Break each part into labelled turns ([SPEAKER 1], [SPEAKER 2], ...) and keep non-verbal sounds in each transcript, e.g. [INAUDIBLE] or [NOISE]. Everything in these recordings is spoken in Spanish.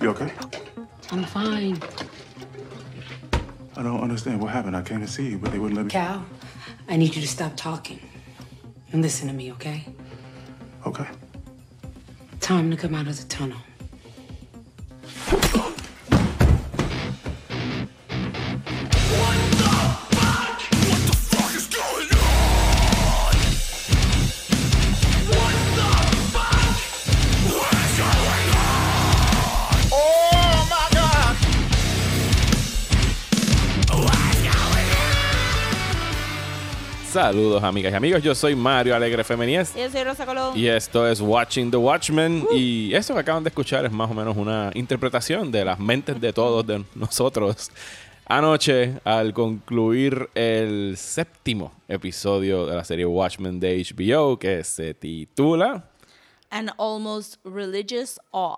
[SPEAKER 1] You okay?
[SPEAKER 2] I'm fine.
[SPEAKER 1] I don't understand what happened. I came to see you, but they wouldn't let me.
[SPEAKER 2] Cal, I need you to stop talking and listen to me, okay?
[SPEAKER 1] Okay.
[SPEAKER 2] Time to come out of the tunnel.
[SPEAKER 3] Saludos amigas y amigos, yo soy Mario Alegre Femenías
[SPEAKER 4] Yo soy Rosa Colón.
[SPEAKER 3] y esto es Watching the Watchmen y esto que acaban de escuchar es más o menos una interpretación de las mentes de todos de nosotros. Anoche, al concluir el séptimo episodio de la serie Watchmen de HBO que se titula
[SPEAKER 4] An almost religious awe.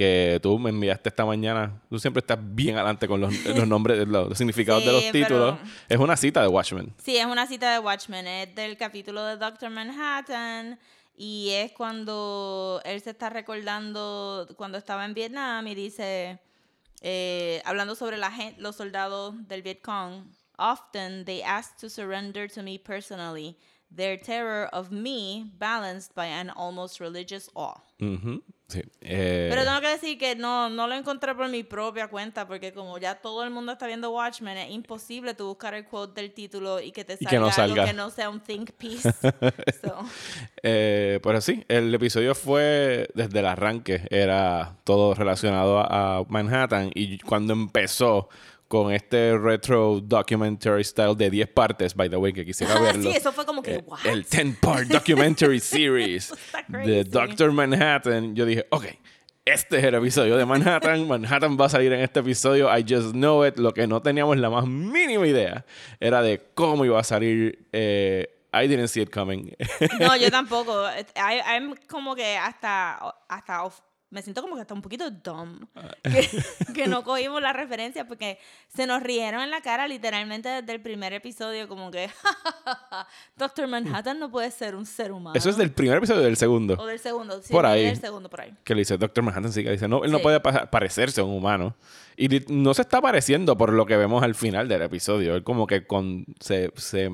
[SPEAKER 3] Que tú me enviaste esta mañana. Tú siempre estás bien adelante con los, los nombres, [LAUGHS] los, los significados de
[SPEAKER 4] Sí,
[SPEAKER 3] los títulos.
[SPEAKER 4] pero-
[SPEAKER 3] Es una cita de Watchmen.
[SPEAKER 4] Sí, es una cita de Watchmen, es del capítulo de Doctor Manhattan y es cuando él se está recordando cuando estaba en Vietnam y dice, eh, hablando sobre la gen- los soldados del Vietcong, often they ask to surrender to me personally, their terror of me balanced by an almost religious awe.
[SPEAKER 3] Sí. Eh,
[SPEAKER 4] Pero tengo que decir que no, no lo encontré por mi propia cuenta, porque como ya todo el mundo está viendo Watchmen, es imposible tú buscar el quote del título y que te salga,
[SPEAKER 3] que no
[SPEAKER 4] algo
[SPEAKER 3] salga.
[SPEAKER 4] que no sea un think piece. [LAUGHS] So,
[SPEAKER 3] Eh, pues sí, el episodio fue desde el arranque, era todo relacionado a, a Manhattan y cuando empezó con este retro documentary style de 10 partes, by the way, que quisiera [LAUGHS] verlo.
[SPEAKER 4] sí, eso fue como que,
[SPEAKER 3] eh, el 10-part documentary [LAUGHS] series de. Doctor Manhattan. Yo dije, ok, este es el episodio de Manhattan. Manhattan va a salir en este episodio. I just know it. Lo que no teníamos la más mínima idea era de cómo iba a salir. eh, I didn't see it coming.
[SPEAKER 4] no, yo [LAUGHS] tampoco. I- I'm como que hasta, hasta of- me siento como que hasta un poquito dumb.
[SPEAKER 3] Ah.
[SPEAKER 4] Que, [LAUGHS] que no cogimos la referencia porque se nos rieron en la cara literalmente desde el primer episodio, como que [LAUGHS] Doctor Manhattan no puede ser un ser humano.
[SPEAKER 3] Eso es del primer episodio del segundo.
[SPEAKER 4] O del segundo, sí,
[SPEAKER 3] Por ahí.
[SPEAKER 4] del segundo por ahí.
[SPEAKER 3] Que le dice Doctor Manhattan, sí, que dice, no, él no
[SPEAKER 4] Sí.
[SPEAKER 3] puede pa- parecerse a un humano. Y no se está pareciendo por lo que vemos al final del episodio. Él como que con se, se,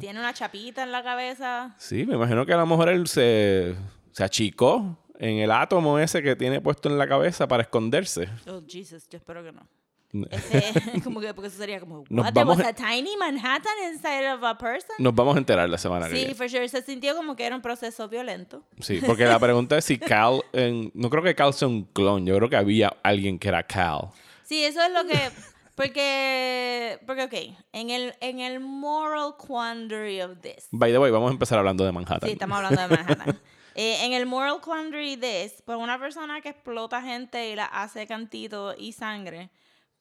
[SPEAKER 4] Tiene una chapita en la cabeza.
[SPEAKER 3] Sí, me imagino que a lo mejor él se, se achicó en el átomo ese que tiene puesto en la cabeza para esconderse.
[SPEAKER 4] Oh, Jesus, yo espero que no. Este, [LAUGHS] como que, porque eso sería como,
[SPEAKER 3] Nos
[SPEAKER 4] what, there
[SPEAKER 3] vamos
[SPEAKER 4] was
[SPEAKER 3] a-
[SPEAKER 4] tiny Manhattan inside of a person?
[SPEAKER 3] Nos vamos a enterar la semana que
[SPEAKER 4] Sí,
[SPEAKER 3] viene.
[SPEAKER 4] for sure. Se sintió como que era un proceso violento.
[SPEAKER 3] Sí, porque la [LAUGHS] pregunta es si Cal... en- no creo que Cal sea un clon. Yo creo que había alguien que era Cal.
[SPEAKER 4] Sí, eso es lo que... Porque, porque ok, en el, en el moral quandary of this.
[SPEAKER 3] By the way, vamos a empezar hablando de Manhattan.
[SPEAKER 4] Sí, estamos hablando de Manhattan. [LAUGHS] Eh, en el moral quandary de this, pues una persona que explota gente y la hace cantito y sangre,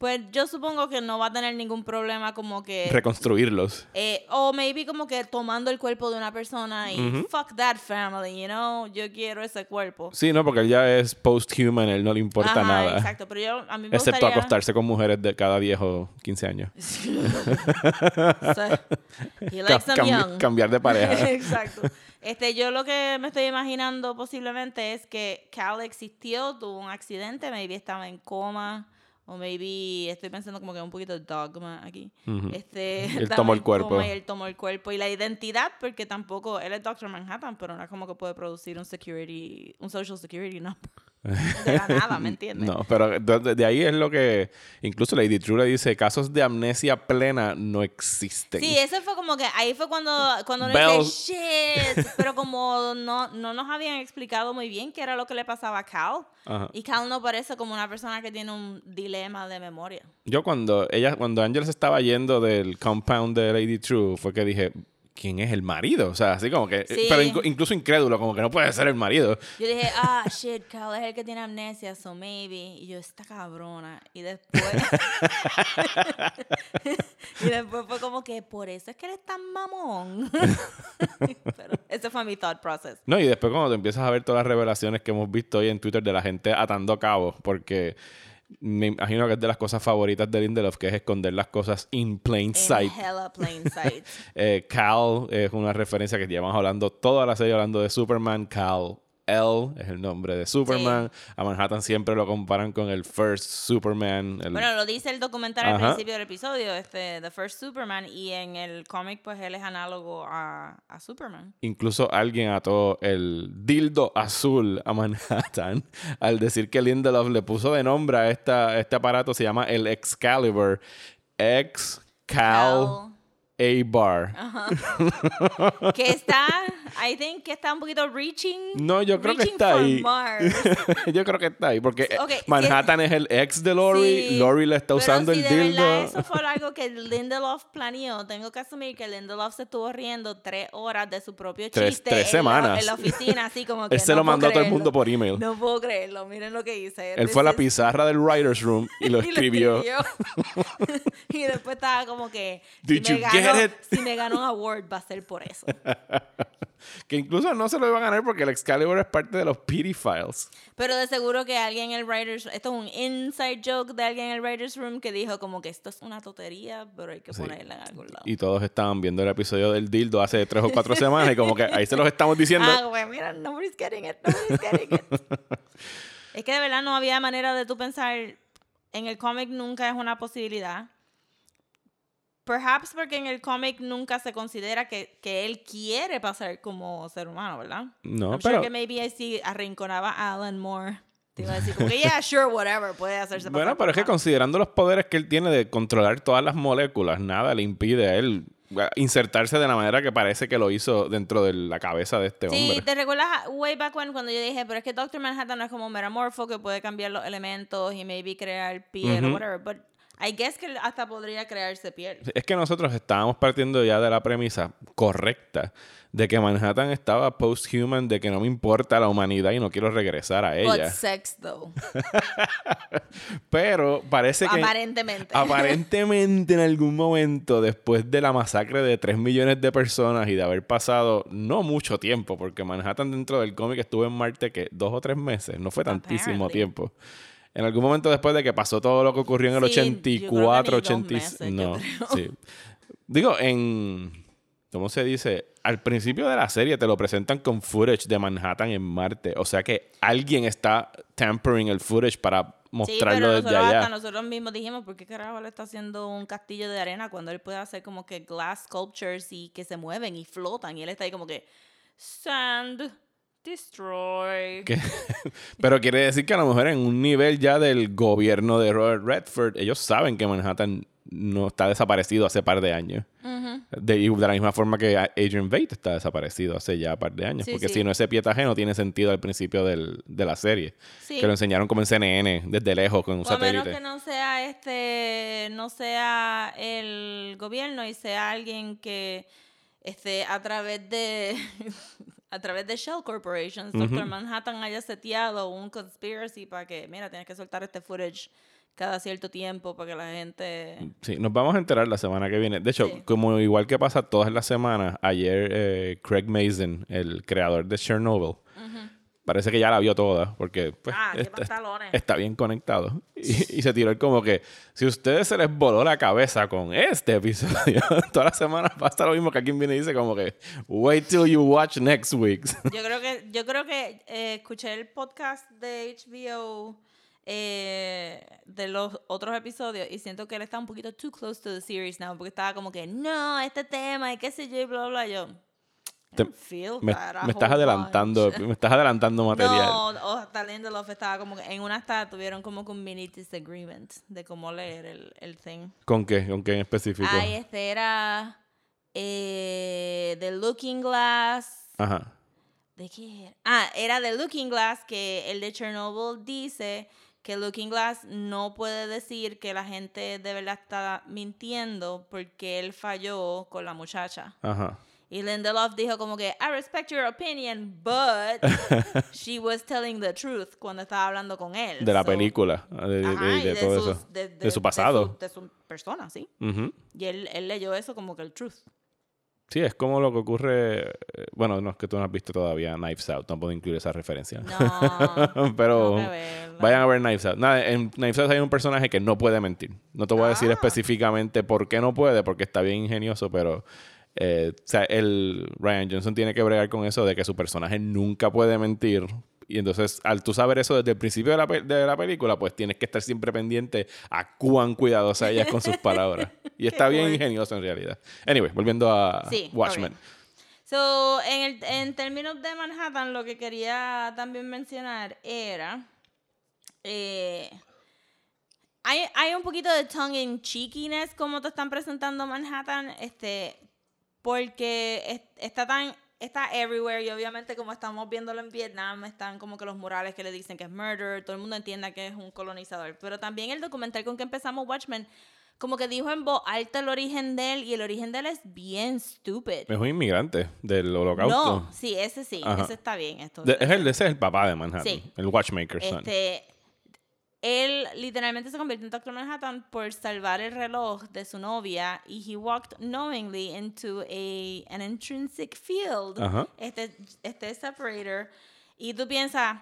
[SPEAKER 4] pues yo supongo que no va a tener ningún problema como que...
[SPEAKER 3] Reconstruirlos.
[SPEAKER 4] Eh, o maybe como que tomando el cuerpo de una persona y fuck that family, you know, yo quiero ese cuerpo.
[SPEAKER 3] Sí, no, porque él ya es post-human, él no le importa
[SPEAKER 4] Ajá,
[SPEAKER 3] nada.
[SPEAKER 4] Exacto, pero yo a mí me
[SPEAKER 3] Excepto
[SPEAKER 4] gustaría...
[SPEAKER 3] acostarse con mujeres de cada 10 o 15 años. [LAUGHS] [LAUGHS]
[SPEAKER 4] So, he likes them young.
[SPEAKER 3] cambiar de pareja. [LAUGHS]
[SPEAKER 4] exacto. Este, yo lo que me estoy imaginando posiblemente es que Cal existió, tuvo un accidente, maybe estaba en coma. O maybe estoy pensando como que un poquito de dogma aquí. este, [LAUGHS]
[SPEAKER 3] Él tomó el cuerpo.
[SPEAKER 4] coma Y él tomó el cuerpo. Y la identidad, porque tampoco, él es Doctor Manhattan, pero no es como que puede producir un security, un social security number. [LAUGHS] De la nada, ¿me entiendes?
[SPEAKER 3] No, pero de, de ahí es lo que incluso Lady True le dice, casos de amnesia plena no existen.
[SPEAKER 4] Sí, eso fue como que ahí fue cuando, cuando
[SPEAKER 3] Bell-
[SPEAKER 4] dice, shit, pero como no, no nos habían explicado muy bien qué era lo que le pasaba a Cal.
[SPEAKER 3] Ajá.
[SPEAKER 4] Y Cal no parece como una persona que tiene un dilema de memoria.
[SPEAKER 3] Yo cuando ella, cuando Angel se estaba yendo del compound de Lady True, fue que dije, ¿quién es el marido? O sea, así como que,
[SPEAKER 4] Sí.
[SPEAKER 3] pero inc- incluso incrédulo, como que no puede ser el marido.
[SPEAKER 4] Yo dije, ah, shit, Cal es el que tiene amnesia, so maybe. Y yo, esta cabrona. Y después. [LAUGHS] y después fue como que, por eso es que él es tan mamón. [LAUGHS] Pero ese fue mi thought process.
[SPEAKER 3] No, y después cuando te empiezas a ver todas las revelaciones que hemos visto hoy en Twitter de la gente atando cabos, porque me imagino que es de las cosas favoritas de Lindelof, que es esconder las cosas in plain sight.
[SPEAKER 4] hella plain [LAUGHS] sight.
[SPEAKER 3] Eh, Cal es una referencia que llevamos hablando toda la serie hablando de Superman. Cal L es el nombre de Superman. A Manhattan siempre lo comparan con el first Superman. el-
[SPEAKER 4] Bueno, lo dice el documental al principio del episodio, este, The First Superman, y en el cómic, pues él es análogo a, a Superman.
[SPEAKER 3] Incluso alguien ató el dildo azul a Manhattan [LAUGHS] al decir que Lindelof le puso de nombre a esta, este aparato, se llama el Excalibur. Excal A Bar.
[SPEAKER 4] Que está, I think que está un poquito reaching.
[SPEAKER 3] No, yo creo que
[SPEAKER 4] reaching
[SPEAKER 3] está ahí.
[SPEAKER 4] Mars. [LAUGHS]
[SPEAKER 3] yo creo que está ahí, porque eh,
[SPEAKER 4] si
[SPEAKER 3] Manhattan es el ex de Lori,
[SPEAKER 4] Sí,
[SPEAKER 3] Lori le está
[SPEAKER 4] pero
[SPEAKER 3] usando
[SPEAKER 4] si
[SPEAKER 3] el
[SPEAKER 4] de verdad
[SPEAKER 3] dildo.
[SPEAKER 4] eso fue algo que Lindelof planeó. Tengo que asumir que Lindelof se estuvo riendo tres horas de su propio chiste
[SPEAKER 3] tres
[SPEAKER 4] en la-
[SPEAKER 3] semanas.
[SPEAKER 4] En, la, oficina, así como que [LAUGHS]
[SPEAKER 3] Él se
[SPEAKER 4] no
[SPEAKER 3] lo mandó a todo el mundo por email.
[SPEAKER 4] No puedo creerlo, miren lo que hice.
[SPEAKER 3] Él
[SPEAKER 4] This
[SPEAKER 3] fue a la pizarra del writer's room y [LAUGHS] lo
[SPEAKER 4] y
[SPEAKER 3] escribió.
[SPEAKER 4] y después estaba como que
[SPEAKER 3] Did you get
[SPEAKER 4] si me gano un award va a ser por eso. [LAUGHS]
[SPEAKER 3] Que incluso no se lo iba a ganar porque el Excalibur es parte de los PD Files.
[SPEAKER 4] Pero de seguro que alguien en el writers esto es un inside joke de alguien en el writers room que dijo como que esto es una totería, pero hay que
[SPEAKER 3] Sí.
[SPEAKER 4] ponerla en algún lado.
[SPEAKER 3] Y todos estaban viendo el episodio del dildo hace tres o cuatro semanas y como que ahí se los estamos diciendo.
[SPEAKER 4] Ah, güey, mira, nobody's getting it, nobody's getting it. [LAUGHS] es que de verdad no había manera de tú pensar en el cómic nunca es una posibilidad. Perhaps porque en el cómic nunca se considera que, que él quiere pasar como ser humano, ¿verdad?
[SPEAKER 3] No,
[SPEAKER 4] I'm
[SPEAKER 3] pero-
[SPEAKER 4] sure que maybe ahí sí arrinconaba a Alan Moore. Te iba a decir como que, yeah, sure, whatever, puede hacerse pasar
[SPEAKER 3] Bueno, pero es que considerando los poderes que él tiene de controlar todas las moléculas, nada le impide a él insertarse de la manera que parece que lo hizo dentro de la cabeza de este
[SPEAKER 4] Sí,
[SPEAKER 3] hombre.
[SPEAKER 4] ¿te recuerdas way back when cuando yo dije, pero es que Doctor Manhattan no es como un metamorfo que puede cambiar los elementos y maybe crear piel o
[SPEAKER 3] Ujú.
[SPEAKER 4] whatever, but I guess que hasta podría crearse piel.
[SPEAKER 3] Es que nosotros estábamos partiendo ya de la premisa correcta de que Manhattan estaba post-human, de que no me importa la humanidad y no quiero regresar a
[SPEAKER 4] But
[SPEAKER 3] ella.
[SPEAKER 4] sex though, [LAUGHS]
[SPEAKER 3] Pero parece que
[SPEAKER 4] aparentemente.
[SPEAKER 3] aparentemente en algún momento, después de la masacre de 3 millones de personas y de haber pasado no mucho tiempo, porque Manhattan dentro del cómic estuvo en Marte que dos o tres meses, no fue tantísimo
[SPEAKER 4] Apparently.
[SPEAKER 3] tiempo. En algún momento después de que pasó todo lo que ocurrió en el
[SPEAKER 4] Sí, yo creo que
[SPEAKER 3] 84,
[SPEAKER 4] ni dos
[SPEAKER 3] 86,
[SPEAKER 4] meses, yo
[SPEAKER 3] no, sí. Digo, en ¿cómo se dice? Al principio de la serie te lo presentan con footage de Manhattan en Marte, o sea que alguien está tampering el footage para
[SPEAKER 4] Sí,
[SPEAKER 3] mostrarlo
[SPEAKER 4] pero
[SPEAKER 3] desde allá.
[SPEAKER 4] hasta nosotros mismos dijimos, ¿por qué carajo le está haciendo un castillo de arena cuando él puede hacer como que glass sculptures y que se mueven y flotan? Y él está ahí como que, sand, destroy.
[SPEAKER 3] Que- [LAUGHS] pero quiere decir que a lo mejor en un nivel ya del gobierno de Robert Redford, ellos saben que Manhattan no está desaparecido hace par de años. de, la misma forma que Adrian Veidt está desaparecido hace ya par de años.
[SPEAKER 4] Sí,
[SPEAKER 3] porque
[SPEAKER 4] sí.
[SPEAKER 3] si no, ese pietaje no tiene sentido al principio del- de la serie.
[SPEAKER 4] Sí.
[SPEAKER 3] Que lo enseñaron como en CNN, desde lejos, con un
[SPEAKER 4] a menos
[SPEAKER 3] satélite.
[SPEAKER 4] que no sea este, no sea el gobierno y sea alguien que este, a través de a través de Shell Corporations, Doctor Manhattan haya seteado un conspiracy para que, mira, tienes que soltar este footage cada cierto tiempo para que la gente
[SPEAKER 3] Sí, nos vamos a enterar la semana que viene. De hecho,
[SPEAKER 4] Sí.
[SPEAKER 3] como igual que pasa todas las semanas, ayer eh, Craig Mason, el creador de Chernobyl, parece que ya la vio toda, porque pues,
[SPEAKER 4] Ah,
[SPEAKER 3] está, bien conectado. Y, y se tiró el como que, si ustedes se les voló la cabeza con este episodio, [LAUGHS] todas las semanas pasa lo mismo que alguien viene y dice como que, wait till you watch next week's. [LAUGHS]
[SPEAKER 4] Yo creo que, yo creo que eh, escuché el podcast de HBO eh, de los otros episodios y siento que él está un poquito too close to the series now porque estaba como que no, este tema y qué sé yo y bla bla yo.
[SPEAKER 3] Te- me, estás adelantando,
[SPEAKER 4] bunch. [LAUGHS]
[SPEAKER 3] me estás adelantando material.
[SPEAKER 4] No, o hasta Lindelof estaba como que en una hasta tuvieron como que un mini disagreement de cómo leer el, el thing.
[SPEAKER 3] ¿Con qué? ¿Con qué en específico?
[SPEAKER 4] Ay, este era eh, The Looking Glass.
[SPEAKER 3] Ajá.
[SPEAKER 4] ¿De qué era? Ah, era de Looking Glass, que el de Chernobyl dice que Looking Glass no puede decir que la gente de verdad está mintiendo porque él falló con la muchacha.
[SPEAKER 3] Ajá.
[SPEAKER 4] Y Lindelof dijo como que, I respect your opinion, but [LAUGHS] she was telling the truth cuando estaba hablando con él.
[SPEAKER 3] De la
[SPEAKER 4] So-
[SPEAKER 3] película, de, de-
[SPEAKER 4] Ajá,
[SPEAKER 3] de-
[SPEAKER 4] y
[SPEAKER 3] de todo
[SPEAKER 4] sus-
[SPEAKER 3] eso.
[SPEAKER 4] de-
[SPEAKER 3] De su pasado.
[SPEAKER 4] De su, de su persona, sí.
[SPEAKER 3] Ujú.
[SPEAKER 4] Y él, él leyó eso como que el truth.
[SPEAKER 3] Sí, es como lo que ocurre. eh, Bueno, no es que tú no has visto todavía Knives Out, no puedo incluir esa referencia.
[SPEAKER 4] No. [LAUGHS]
[SPEAKER 3] Pero vayan a ver Knives Out. Nada, en Knives Out hay un personaje que no puede mentir. No te voy a decir
[SPEAKER 4] Ah.
[SPEAKER 3] específicamente por qué no puede, porque está bien ingenioso, pero. Eh, o sea, el Ryan Johnson tiene que bregar con eso de que su personaje nunca puede mentir. Y entonces, al tú saber eso desde el principio de la, pe- de la película, pues tienes que estar siempre pendiente a cuán cuidadosa ella es con sus palabras. Y está bien ingenioso en realidad. Anyway, volviendo a
[SPEAKER 4] Sí,
[SPEAKER 3] Watchmen.
[SPEAKER 4] ok. So, en, el, en términos de Manhattan, lo que quería también mencionar era. eh, hay, hay un poquito de tongue in cheekiness como te están presentando Manhattan, este, porque es- está tan. Está everywhere y obviamente como estamos viéndolo en Vietnam, están como que los murales que le dicen que es murder, todo el mundo entienda que es un colonizador. Pero también el documental con que empezamos Watchmen, como que dijo en voz alta el origen de él y el origen de él es bien stupid.
[SPEAKER 3] Es un inmigrante del holocausto.
[SPEAKER 4] No, sí, ese sí,
[SPEAKER 3] Ajá.
[SPEAKER 4] ese está bien. Esto,
[SPEAKER 3] De- es el, ese es el papá de Manhattan.
[SPEAKER 4] Sí.
[SPEAKER 3] El Watchmaker's son.
[SPEAKER 4] este, él literalmente se convirtió en Doctor Manhattan por salvar el reloj de su novia y he walked knowingly into a, an intrinsic field,
[SPEAKER 3] Ajá.
[SPEAKER 4] este, este separator, y tú piensas,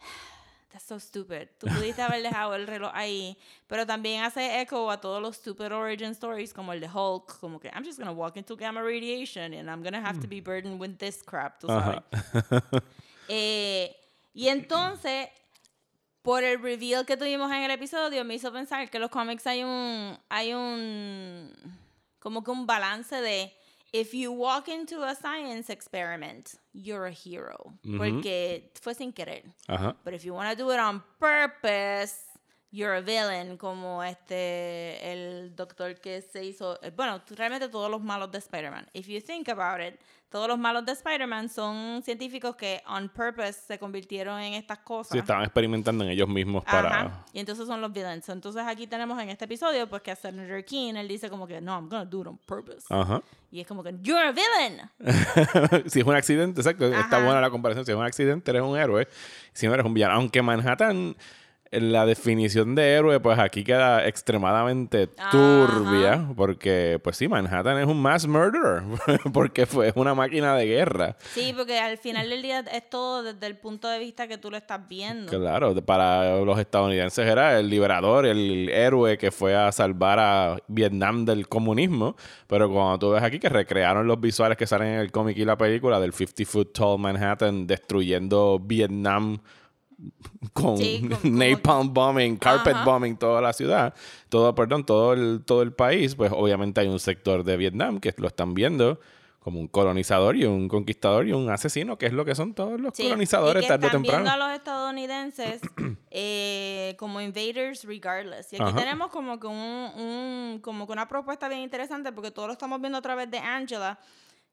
[SPEAKER 4] [SIGHS] that's so stupid. Tú pudiste haber dejado el reloj ahí, pero también hace eco a todos los stupid origin stories como el de Hulk, como que I'm just gonna walk into gamma radiation and I'm gonna have to be burdened with this crap, tú sabes.
[SPEAKER 3] Ajá. [LAUGHS]
[SPEAKER 4] Eh, y entonces, por el reveal que tuvimos en el episodio, me hizo pensar que en los cómics hay un, hay un, como que un balance de, if you walk into a science experiment, you're a hero.
[SPEAKER 3] Ujú.
[SPEAKER 4] Porque fue sin querer.
[SPEAKER 3] Ajá.
[SPEAKER 4] But if you want to do it on purpose, you're a villain, como este, el doctor que se hizo, eh, bueno, realmente todos los malos de Spider-Man. If you think about it, todos los malos de Spider-Man son científicos que on purpose se convirtieron en estas cosas.
[SPEAKER 3] Sí, estaban experimentando en ellos mismos para...
[SPEAKER 4] Ajá. Y entonces son los villains. Entonces aquí tenemos en este episodio, pues que a Senator King, él dice como que, no, I'm gonna do it on purpose.
[SPEAKER 3] Ajá.
[SPEAKER 4] Y es como que, you're a villain. [LAUGHS]
[SPEAKER 3] si es un accidente, exacto. Está
[SPEAKER 4] Ajá.
[SPEAKER 3] buena la comparación. Si es un accidente, eres un héroe. Si no eres un villano. Aunque Manhattan, la definición de héroe, pues aquí queda extremadamente
[SPEAKER 4] Ajá.
[SPEAKER 3] turbia. Porque, pues sí, Manhattan es un mass murderer. [LAUGHS] porque fue una máquina de guerra.
[SPEAKER 4] Sí, porque al final del día es todo desde el punto de vista que tú lo estás viendo.
[SPEAKER 3] Claro, para los estadounidenses era el liberador, el héroe que fue a salvar a Vietnam del comunismo. Pero cuando tú ves aquí que recrearon los visuales que salen en el cómic y la película del 50 foot tall Manhattan destruyendo Vietnam con
[SPEAKER 4] Sí, con- [LAUGHS] como-
[SPEAKER 3] napalm bombing, carpet
[SPEAKER 4] Ajá.
[SPEAKER 3] bombing toda la ciudad, todo, perdón, todo el, todo el país, pues obviamente hay un sector de Vietnam que lo están viendo como un colonizador y un conquistador y un asesino, que es lo que son todos los
[SPEAKER 4] Sí,
[SPEAKER 3] colonizadores
[SPEAKER 4] y que
[SPEAKER 3] tarde o
[SPEAKER 4] están
[SPEAKER 3] temprano.
[SPEAKER 4] viendo a los estadounidenses [CLEARS THROAT] eh, como invaders regardless. Y aquí
[SPEAKER 3] Ajá.
[SPEAKER 4] tenemos como que un, un- como que una propuesta bien interesante porque todo lo estamos viendo a través de Angela,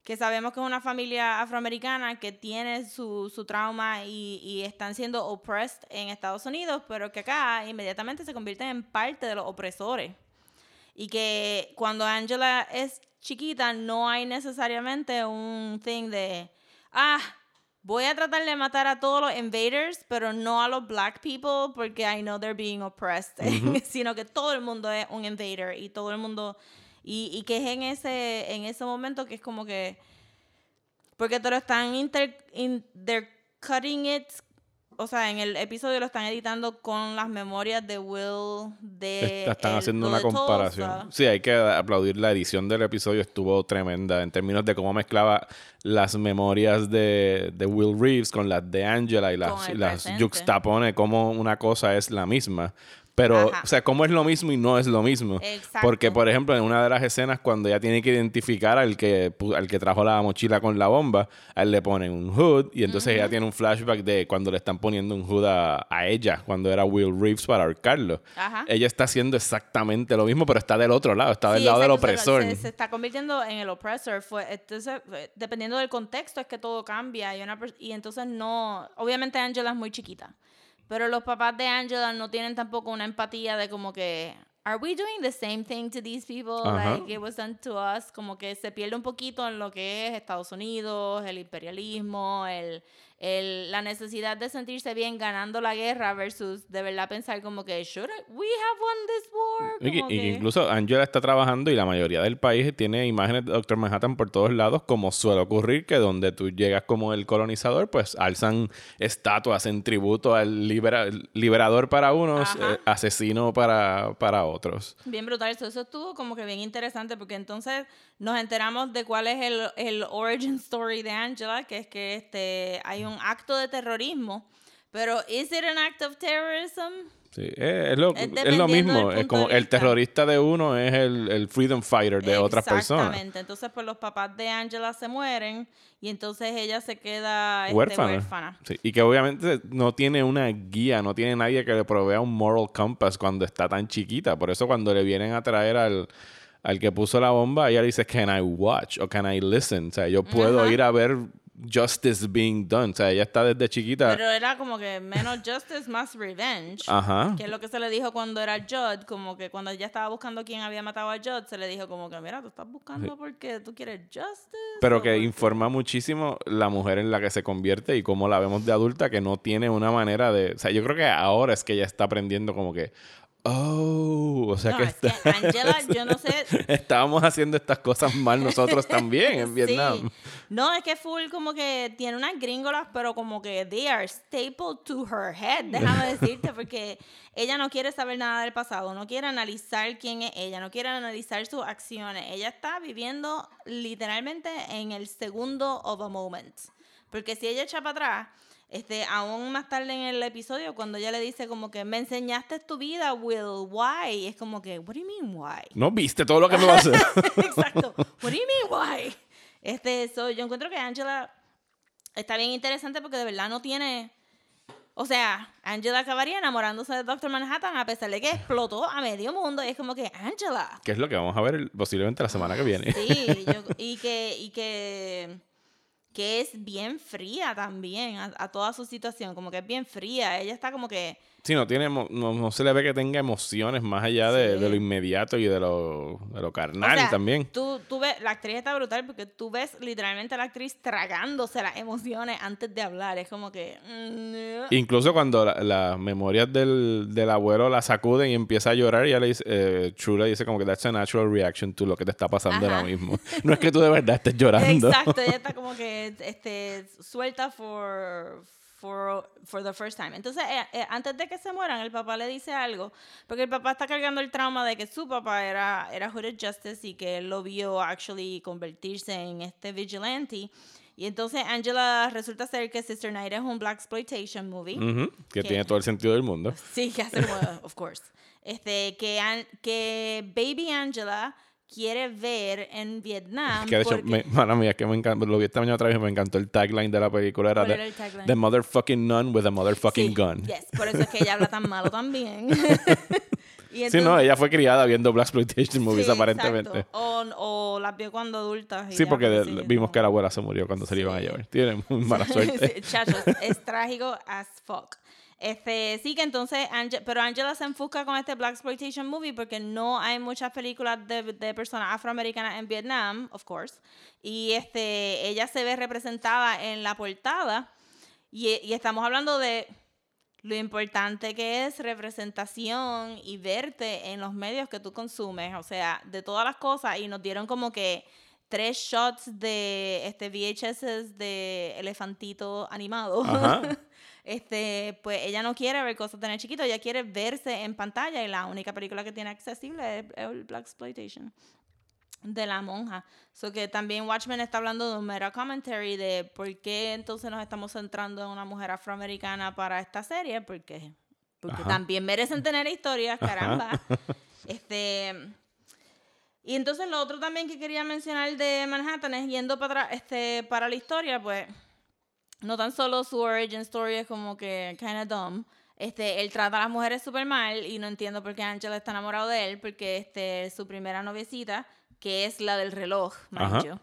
[SPEAKER 4] que sabemos que es una familia afroamericana que tiene su, su trauma y, y están siendo oppressed en Estados Unidos, pero que acá inmediatamente se convierten en parte de los opresores. Y que cuando Angela es chiquita no hay necesariamente un thing de, ah, voy a tratar de matar a todos los invaders, pero no a los black people porque I know they're being oppressed, [LAUGHS] sino que todo el mundo es un invader y todo el mundo, y, y que es en ese, en ese momento que es como que, porque te lo están inter, in- they're cutting it, o sea, en el episodio lo están editando con las memorias de Will de
[SPEAKER 3] Está- están haciendo una
[SPEAKER 4] Tulsa.
[SPEAKER 3] comparación. Sí, hay que aplaudir la edición del episodio, estuvo tremenda en términos de cómo mezclaba las memorias de, de Will Reeves con las de Angela y las, y las
[SPEAKER 4] presente.
[SPEAKER 3] juxtapone como una cosa es la misma. Pero,
[SPEAKER 4] Ajá.
[SPEAKER 3] o sea, cómo es lo mismo y no es lo mismo.
[SPEAKER 4] Exacto.
[SPEAKER 3] Porque, por ejemplo, en una de las escenas, cuando ella tiene que identificar al que, al que trajo la mochila con la bomba, a él le ponen un hood y entonces ella tiene un flashback de cuando le están poniendo un hood a, a ella, cuando era Will Reeves para ahorcarlo.
[SPEAKER 4] Ajá.
[SPEAKER 3] Ella está haciendo exactamente lo mismo, pero está del otro lado, está del
[SPEAKER 4] Sí,
[SPEAKER 3] lado del opresor.
[SPEAKER 4] Se, se está convirtiendo en el opresor. Fue, entonces, dependiendo del contexto, es que todo cambia. Y, una, pers- y entonces no. Obviamente, Angela es muy chiquita. Pero los papás de Angela no tienen tampoco una empatía de como que. Are we doing the same thing to these people? Like it was done to us. Como que se pierde un poquito en lo que es Estados Unidos, el imperialismo, el, el, la necesidad de sentirse bien ganando la guerra versus de verdad pensar como que, should I- we have won this war?
[SPEAKER 3] Y que-
[SPEAKER 4] Como
[SPEAKER 3] y que
[SPEAKER 4] que-
[SPEAKER 3] incluso Angela está trabajando y la mayoría del país tiene imágenes de Doctor Manhattan por todos lados, como suele ocurrir, que donde tú llegas como el colonizador, pues alzan estatuas en tributo al libera- liberador para unos, eh, asesino para, para otros.
[SPEAKER 4] Bien brutal, eso, eso estuvo como que bien interesante porque entonces nos enteramos de cuál es el, el origin story de Angela, que es que este, hay un acto de terrorismo, pero ¿is it an act of terrorism?
[SPEAKER 3] Sí, eh, es, lo,
[SPEAKER 4] Es
[SPEAKER 3] es lo mismo. Es como el terrorista de uno es el, el freedom fighter de otras personas.
[SPEAKER 4] Exactamente, entonces pues los papás de Angela se mueren y entonces ella se queda este,
[SPEAKER 3] Huérfana.
[SPEAKER 4] huérfana.
[SPEAKER 3] Sí, y que obviamente no tiene una guía, no tiene nadie que le provea un moral compass cuando está tan chiquita. Por eso cuando le vienen a traer al, al que puso la bomba, ella le dice, can I watch o can I listen? O sea, yo puedo
[SPEAKER 4] Ajá.
[SPEAKER 3] ir a ver justice being done. O sea, ella está desde chiquita.
[SPEAKER 4] Pero era como que menos justice, más revenge.
[SPEAKER 3] Ajá.
[SPEAKER 4] Que es lo que se le dijo cuando era Judd, como que cuando ella estaba buscando quién había matado a Judd, se le dijo como que, mira, tú estás buscando porque tú quieres justice.
[SPEAKER 3] Pero que
[SPEAKER 4] porque-"
[SPEAKER 3] informa muchísimo la mujer en la que se convierte y cómo la vemos de adulta que no tiene una manera de... O sea, yo creo que ahora es que ella está aprendiendo como que... Oh, o sea
[SPEAKER 4] No,
[SPEAKER 3] que,
[SPEAKER 4] es que Angela, yo no sé. [LAUGHS]
[SPEAKER 3] estábamos haciendo estas cosas mal nosotros también en [LAUGHS] Vietnam.
[SPEAKER 4] Sí. No, es que full como que tiene unas gringolas, pero como que they are stapled to her head, déjame [LAUGHS] decirte, porque ella no quiere saber nada del pasado, no quiere analizar quién es ella, no quiere analizar sus acciones. Ella está viviendo literalmente en el segundo of a moment. Porque si ella echa para atrás, este, aún más tarde en el episodio, cuando ella le dice como que me enseñaste tu vida, Will, why? Es como que, what do you mean why?
[SPEAKER 3] ¿No viste todo lo que me va a hacer? [LAUGHS]
[SPEAKER 4] Exacto. What do you mean why? Este, so, yo encuentro que Angela está bien interesante porque de verdad no tiene. O sea, Angela acabaría enamorándose de Doctor Manhattan a pesar de que explotó a medio mundo. Y es como que, Angela.
[SPEAKER 3] que es lo que vamos a ver posiblemente la semana que viene.
[SPEAKER 4] Sí, yo- y que, y que, que es bien fría también a, a toda su situación. Como que es bien fría. Ella está como que.
[SPEAKER 3] Sí, no, tiene, no, no se le ve que tenga emociones más allá de,
[SPEAKER 4] Sí.
[SPEAKER 3] de lo inmediato y de lo, de lo
[SPEAKER 4] o
[SPEAKER 3] carnal
[SPEAKER 4] sea,
[SPEAKER 3] también.
[SPEAKER 4] Tú, tú ves, la actriz está brutal porque tú ves literalmente a la actriz tragándose las emociones antes de hablar. Es como que. mm,
[SPEAKER 3] Incluso cuando la- las memorias del, del abuelo la sacuden y empieza a llorar, ella le dice, eh, le dice como que that's a natural reaction to lo que te está pasando
[SPEAKER 4] Ajá.
[SPEAKER 3] ahora mismo. [LAUGHS] No es que tú de verdad estés [LAUGHS] llorando.
[SPEAKER 4] Exacto, ella está como que este, suelta for, for, for the first time. Entonces, eh, eh, antes de que se mueran, el papá le dice algo, porque el papá está cargando el trauma de que su papá era, era Hooded Justice y que él lo vio actually convertirse en este vigilante. Y entonces Angela resulta ser que Sister Night es un Black Exploitation movie.
[SPEAKER 3] Que
[SPEAKER 4] ¿Qué?
[SPEAKER 3] tiene todo el sentido del mundo.
[SPEAKER 4] Sí, que hace como, [LAUGHS] of course. Este, que, que Baby Angela quiere ver en Vietnam.
[SPEAKER 3] Que de hecho,
[SPEAKER 4] porque-
[SPEAKER 3] me, mía, que me encantó, lo vi esta mañana otra vez y me encantó el tagline de la película. Era
[SPEAKER 4] ¿Cuál
[SPEAKER 3] de,
[SPEAKER 4] era?
[SPEAKER 3] The motherfucking nun with a motherfucking
[SPEAKER 4] Sí,
[SPEAKER 3] gun.
[SPEAKER 4] Yes, por eso es que ella habla tan malo también. [LAUGHS] [LAUGHS] Y
[SPEAKER 3] Sí, no, ella fue criada viendo Black Exploitation Movies
[SPEAKER 4] sí,
[SPEAKER 3] aparentemente.
[SPEAKER 4] O, o las vio cuando adultas. y
[SPEAKER 3] Sí, porque de-
[SPEAKER 4] sí,
[SPEAKER 3] vimos
[SPEAKER 4] no.
[SPEAKER 3] que la abuela se murió cuando se la iban a llevar. Tiene muy mala [LAUGHS] suerte.
[SPEAKER 4] Chachos, es trágico as fuck. Este, sí que entonces, Ange- pero Angela se enfoca con este Black Exploitation movie porque no hay muchas películas de, de personas afroamericanas en Vietnam, of course. Y este, ella se ve representada en la portada. Y, y estamos hablando de lo importante que es representación y verte en los medios que tú consumes, o sea, de todas las cosas, y nos dieron como que tres shots de este VHS de elefantito animado.
[SPEAKER 3] Ajá. [LAUGHS]
[SPEAKER 4] Este, pues ella no quiere ver cosas tan chiquitas, ella quiere verse en pantalla y la única película que tiene accesible es el Black Exploitation de la monja. So que también Watchmen está hablando de un meta commentary de por qué entonces nos estamos centrando en una mujer afroamericana para esta serie, porque, porque
[SPEAKER 3] Ajá.
[SPEAKER 4] también merecen tener historias, caramba. [LAUGHS] Este y entonces lo otro también que quería mencionar de Manhattan es yendo para atrás, este, para la historia, pues no tan solo su origin story es como que kind of dumb. Este, él trata a las mujeres súper mal y no entiendo por qué Angela está enamorado de él, porque este, su primera noviecita, que es la del reloj, mind
[SPEAKER 3] Ajá.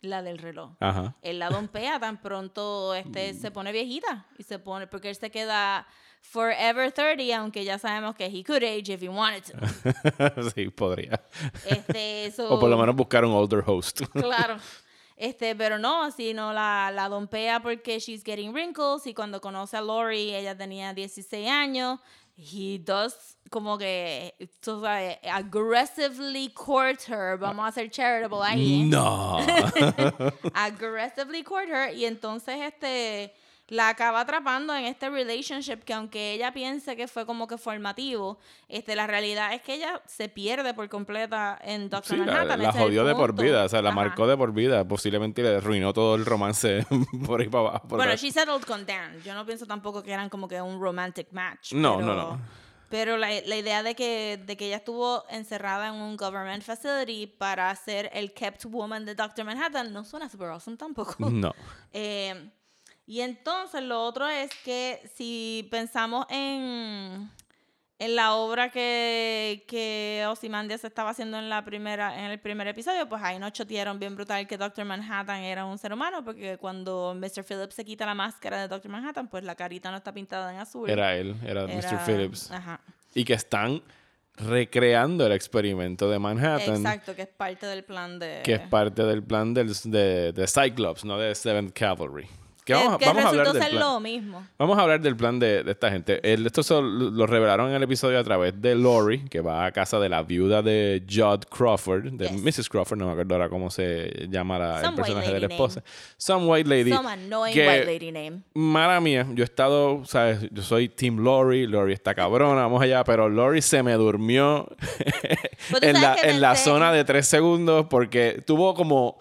[SPEAKER 4] la del reloj.
[SPEAKER 3] Ajá.
[SPEAKER 4] Él la dompea tan pronto este, se pone viejita y se pone, porque él se queda forever 30, aunque ya sabemos que he could age if he wanted to. [LAUGHS]
[SPEAKER 3] sí, podría.
[SPEAKER 4] Este, so-
[SPEAKER 3] O por lo menos buscar un older host.
[SPEAKER 4] Claro. [LAUGHS] Este, pero no, sino la, la dompea porque she's getting wrinkles y cuando conoce a Lori, ella tenía 16 años. He does como que, tú sabes, aggressively court her. Vamos a ser charitable ahí.
[SPEAKER 3] No. [LAUGHS]
[SPEAKER 4] aggressively court her y entonces este la acaba atrapando en este relationship que aunque ella piense que fue como que formativo, este la realidad es que ella se pierde por completa en Doctor
[SPEAKER 3] Sí, la,
[SPEAKER 4] Manhattan.
[SPEAKER 3] la
[SPEAKER 4] el
[SPEAKER 3] jodió de por vida, o sea, la
[SPEAKER 4] Ajá.
[SPEAKER 3] marcó de por vida. Posiblemente le arruinó todo el romance [LAUGHS] por ahí para abajo.
[SPEAKER 4] Bueno,
[SPEAKER 3] atrás.
[SPEAKER 4] she settled con Dan. Yo no pienso tampoco que eran como que un romantic match.
[SPEAKER 3] No,
[SPEAKER 4] pero,
[SPEAKER 3] no, no.
[SPEAKER 4] Pero la, la idea de que, de que ella estuvo encerrada en un government facility para ser el kept woman de Doctor Manhattan no suena super awesome tampoco.
[SPEAKER 3] No. [LAUGHS]
[SPEAKER 4] Eh, y entonces lo otro es que si pensamos en, en la obra que, que Ozymandias estaba haciendo en, la primera, en el primer episodio, pues ahí nos chotearon bien brutal que Doctor Manhattan era un ser humano, porque cuando Mr. Phillips se quita la máscara de Doctor Manhattan, pues la carita no está pintada en azul.
[SPEAKER 3] Era él, era, Mr. Phillips.
[SPEAKER 4] Ajá.
[SPEAKER 3] Y que están recreando el experimento de Manhattan.
[SPEAKER 4] Exacto, que es parte del plan de...
[SPEAKER 3] Que es parte del plan del, de, de Cyclops, no de Seventh Cavalry. Que vamos,
[SPEAKER 4] que
[SPEAKER 3] vamos a hablar del plan.
[SPEAKER 4] lo mismo.
[SPEAKER 3] Vamos a hablar del plan de, de esta gente. El- esto se lo, revelaron en el episodio a través de Lori, que va a casa de la viuda de Judd Crawford, de
[SPEAKER 4] Yes.
[SPEAKER 3] Mrs. Crawford, no me acuerdo ahora cómo se llama la- el personaje de la esposa. Some White Lady.
[SPEAKER 4] Some annoying
[SPEAKER 3] que-
[SPEAKER 4] white lady name.
[SPEAKER 3] Mala mía, yo he estado, ¿sabes? Yo soy Team Lori, Lori está cabrona, vamos allá, pero Lori se me durmió [LAUGHS]
[SPEAKER 4] tú
[SPEAKER 3] en, la, en la zona de tres segundos porque tuvo como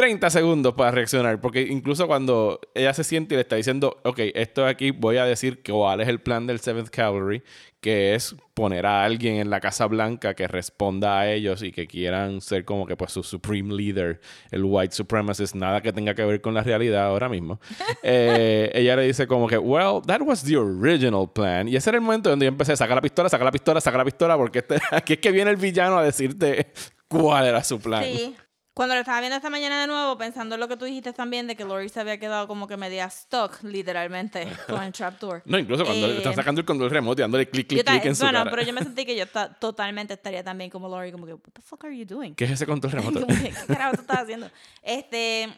[SPEAKER 3] 30 segundos para reaccionar. Porque incluso cuando ella se siente y le está diciendo, ok, esto de aquí voy a decir cuál es el plan del Seventh Cavalry, que es poner a alguien en la Casa Blanca que responda a ellos y que quieran ser como que pues su supreme leader, el white supremacist, nada que tenga que ver con la realidad ahora mismo. [LAUGHS] Eh, ella le dice como que, well, that was the original plan. Y ese era el momento donde yo empecé a sacar la pistola, sacar la pistola, sacar la pistola, porque este- [LAUGHS] aquí es que viene el villano a decirte cuál era su plan.
[SPEAKER 4] Sí. Cuando lo estaba viendo esta mañana de nuevo, pensando en lo que tú dijiste también de que Lori se había quedado como que media stuck, literalmente, [LAUGHS] con el trapdoor.
[SPEAKER 3] No, incluso cuando
[SPEAKER 4] Eh,
[SPEAKER 3] están sacando el control remoto y dándole clic, clic, clic en su
[SPEAKER 4] bueno,
[SPEAKER 3] cara.
[SPEAKER 4] pero yo me sentí que yo ta- [LAUGHS] totalmente estaría también como Lori, como que, what the fuck are you doing?
[SPEAKER 3] ¿Qué es ese control [LAUGHS] remoto?
[SPEAKER 4] Como que, ¿Qué carajo tú estás haciendo? Este,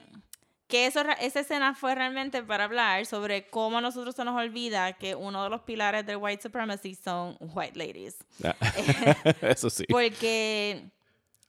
[SPEAKER 4] que eso, esa escena fue realmente para hablar sobre cómo a nosotros se nos olvida que uno de los pilares del white supremacy son white ladies.
[SPEAKER 3] Ah, Eso sí.
[SPEAKER 4] Porque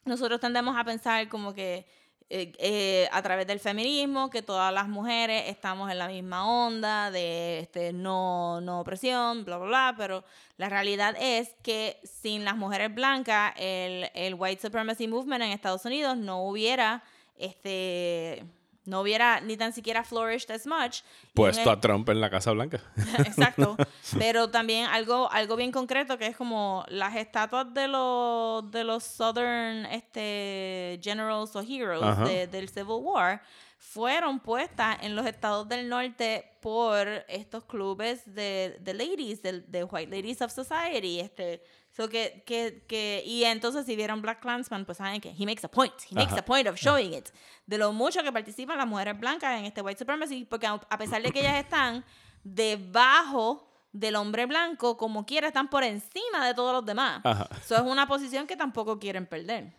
[SPEAKER 4] nosotros tendemos a pensar como que eh, eh, a través del feminismo, que todas las mujeres estamos en la misma onda de este, no, no opresión, bla, bla, bla, pero la realidad es que sin las mujeres blancas, el, el white supremacy movement en Estados Unidos no hubiera, este, no hubiera ni tan siquiera flourished as much.
[SPEAKER 3] Puesto a Trump en la Casa Blanca. [LAUGHS]
[SPEAKER 4] Exacto. [LAUGHS] Pero también algo, algo bien concreto que es como las estatuas de los de los Southern este, Generals o Heroes de- del Civil War fueron puestas en los estados del norte por estos clubes de, de ladies, de, de White Ladies of Society. Este, so que, que, que, y entonces si vieron Black Clansman, pues saben que he makes a point, he makes
[SPEAKER 3] Ajá.
[SPEAKER 4] a point of showing it. De lo mucho que participan las mujeres blancas en este white supremacy, porque a pesar de que ellas están debajo del hombre blanco, como quiera, están por encima de todos los demás. Eso es una posición que tampoco quieren perder.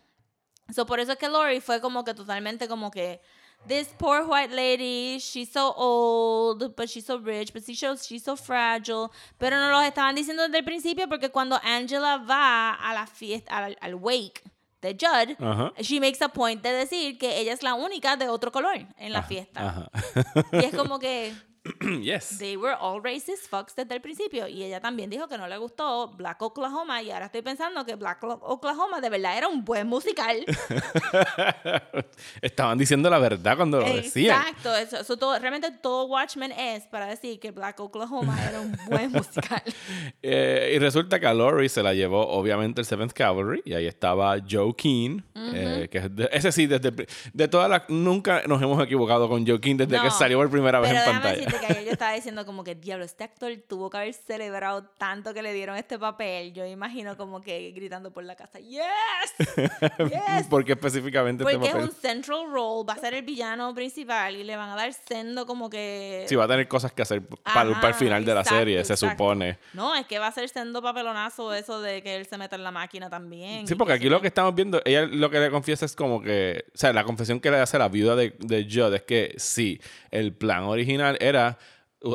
[SPEAKER 4] So, por eso es que Lori fue como que totalmente como que this poor white lady, she's so old, but she's so rich, but she's so, she's so fragile. Pero no lo estaban diciendo desde el principio porque cuando Angela va a la fiesta, al, al wake de Judd,
[SPEAKER 3] Ajá.
[SPEAKER 4] she makes a point de decir que ella es la única de otro color en la fiesta. Y es como que [CLEARS THROAT]
[SPEAKER 3] yes.
[SPEAKER 4] they were all racist fucks desde el principio. Y ella también dijo que no le gustó Black Oklahoma. Y ahora estoy pensando que Black Oklahoma de verdad era un buen musical. [LAUGHS]
[SPEAKER 3] Estaban diciendo la verdad cuando lo decían.
[SPEAKER 4] Exacto. Eso, eso todo, realmente todo Watchmen es para decir que Black Oklahoma era un buen musical. [LAUGHS]
[SPEAKER 3] Eh, y resulta que a Lori se la llevó, obviamente, el Seventh Cavalry. Y ahí estaba Joe Keane. eh, que es de- ese sí, desde de todas las. Nunca nos hemos equivocado con Joe Keane desde que salió por primera vez en pantalla.
[SPEAKER 4] decirte, porque ayer yo estaba diciendo como que, diablo, este actor tuvo que haber celebrado tanto que le dieron este papel. Yo imagino como que gritando por la casa, ¡Yes! [LAUGHS] ¡Yes!
[SPEAKER 3] Porque específicamente este
[SPEAKER 4] Porque es
[SPEAKER 3] papel.
[SPEAKER 4] un central role, va a ser el villano principal y le van a dar sendo como que...
[SPEAKER 3] Sí, va a tener cosas que hacer para, el- para el
[SPEAKER 4] Ajá,
[SPEAKER 3] final de la
[SPEAKER 4] exacto,
[SPEAKER 3] serie, se supone.
[SPEAKER 4] No, es que va a ser sendo papelonazo eso de que él se meta en la máquina también.
[SPEAKER 3] Sí, porque
[SPEAKER 4] qué
[SPEAKER 3] aquí lo que estamos viendo, ella lo que le confiesa es como que, o sea, la confesión que le hace la viuda de, de Judd es que sí, el plan original era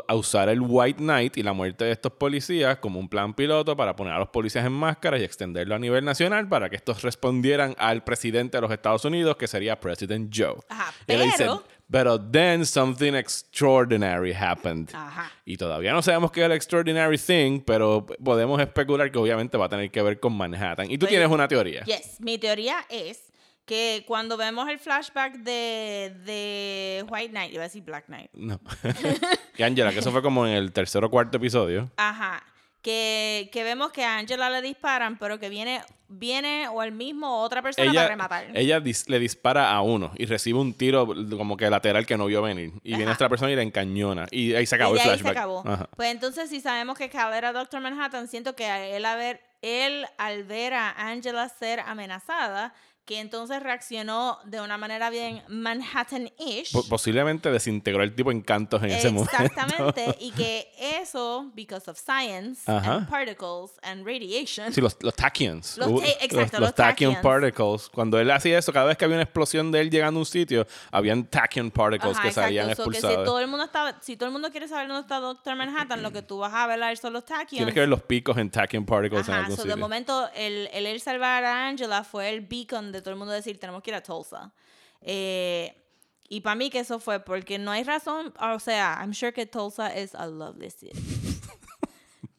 [SPEAKER 3] a usar el White Knight y la muerte de estos policías como un plan piloto para poner a los policías en máscaras y extenderlo a nivel nacional para que estos respondieran al presidente de los Estados Unidos, que sería President Joe.
[SPEAKER 4] Ajá,
[SPEAKER 3] Y
[SPEAKER 4] pero-
[SPEAKER 3] pero then something extraordinary happened.
[SPEAKER 4] Ajá.
[SPEAKER 3] Y todavía no sabemos qué es el extraordinary thing, pero podemos especular que obviamente va a tener que ver con Manhattan. Y tú
[SPEAKER 4] Pues-
[SPEAKER 3] tienes una teoría.
[SPEAKER 4] Yes, mi teoría es que cuando vemos el flashback de, de White Knight, iba a decir Black Knight,
[SPEAKER 3] No. [LAUGHS] y Angela, que eso fue como en el tercer o cuarto episodio.
[SPEAKER 4] ajá, que, que vemos que a Angela le disparan, pero que viene, viene o el mismo o otra persona para
[SPEAKER 3] Ella,
[SPEAKER 4] rematar.
[SPEAKER 3] ella dis- le dispara a uno y recibe un tiro como que lateral que no vio venir. Y viene
[SPEAKER 4] Ajá.
[SPEAKER 3] otra persona y la encañona. Y ahí se acabó
[SPEAKER 4] y
[SPEAKER 3] el
[SPEAKER 4] ahí se
[SPEAKER 3] flashback.
[SPEAKER 4] acabó.
[SPEAKER 3] Ajá.
[SPEAKER 4] Pues entonces, si sabemos que Cal era Doctor Manhattan, siento que él, a ver, él al ver a Angela ser amenazada, que entonces reaccionó de una manera bien Manhattan-ish.
[SPEAKER 3] Po- posiblemente desintegró el tipo en cantos en ese momento.
[SPEAKER 4] Exactamente, y que eso, because of science
[SPEAKER 3] Ajá.
[SPEAKER 4] and particles and radiation,
[SPEAKER 3] Sí, los, los tachyons.
[SPEAKER 4] Los
[SPEAKER 3] Uh,
[SPEAKER 4] exacto,
[SPEAKER 3] los,
[SPEAKER 4] los
[SPEAKER 3] tachyon particles. Cuando él hacía eso, cada vez que había una explosión de él llegando a un sitio, habían tachyon particles
[SPEAKER 4] Ajá,
[SPEAKER 3] que salían
[SPEAKER 4] exacto, so que si
[SPEAKER 3] expulsados.
[SPEAKER 4] todo el mundo si todo el mundo quiere saber dónde está Doctor Manhattan, lo que tú vas a ver son los tachyons.
[SPEAKER 3] Tienes que ver los picos en tachyon particles en
[SPEAKER 4] Ajá,
[SPEAKER 3] algún
[SPEAKER 4] so de
[SPEAKER 3] sitio.
[SPEAKER 4] momento el, el él salvar a Angela fue el beacon de todo el mundo decir tenemos que ir a Tulsa. Eh, y para mí que eso fue porque no hay razón, o sea, I'm sure que Tulsa is a lovely city. [LAUGHS]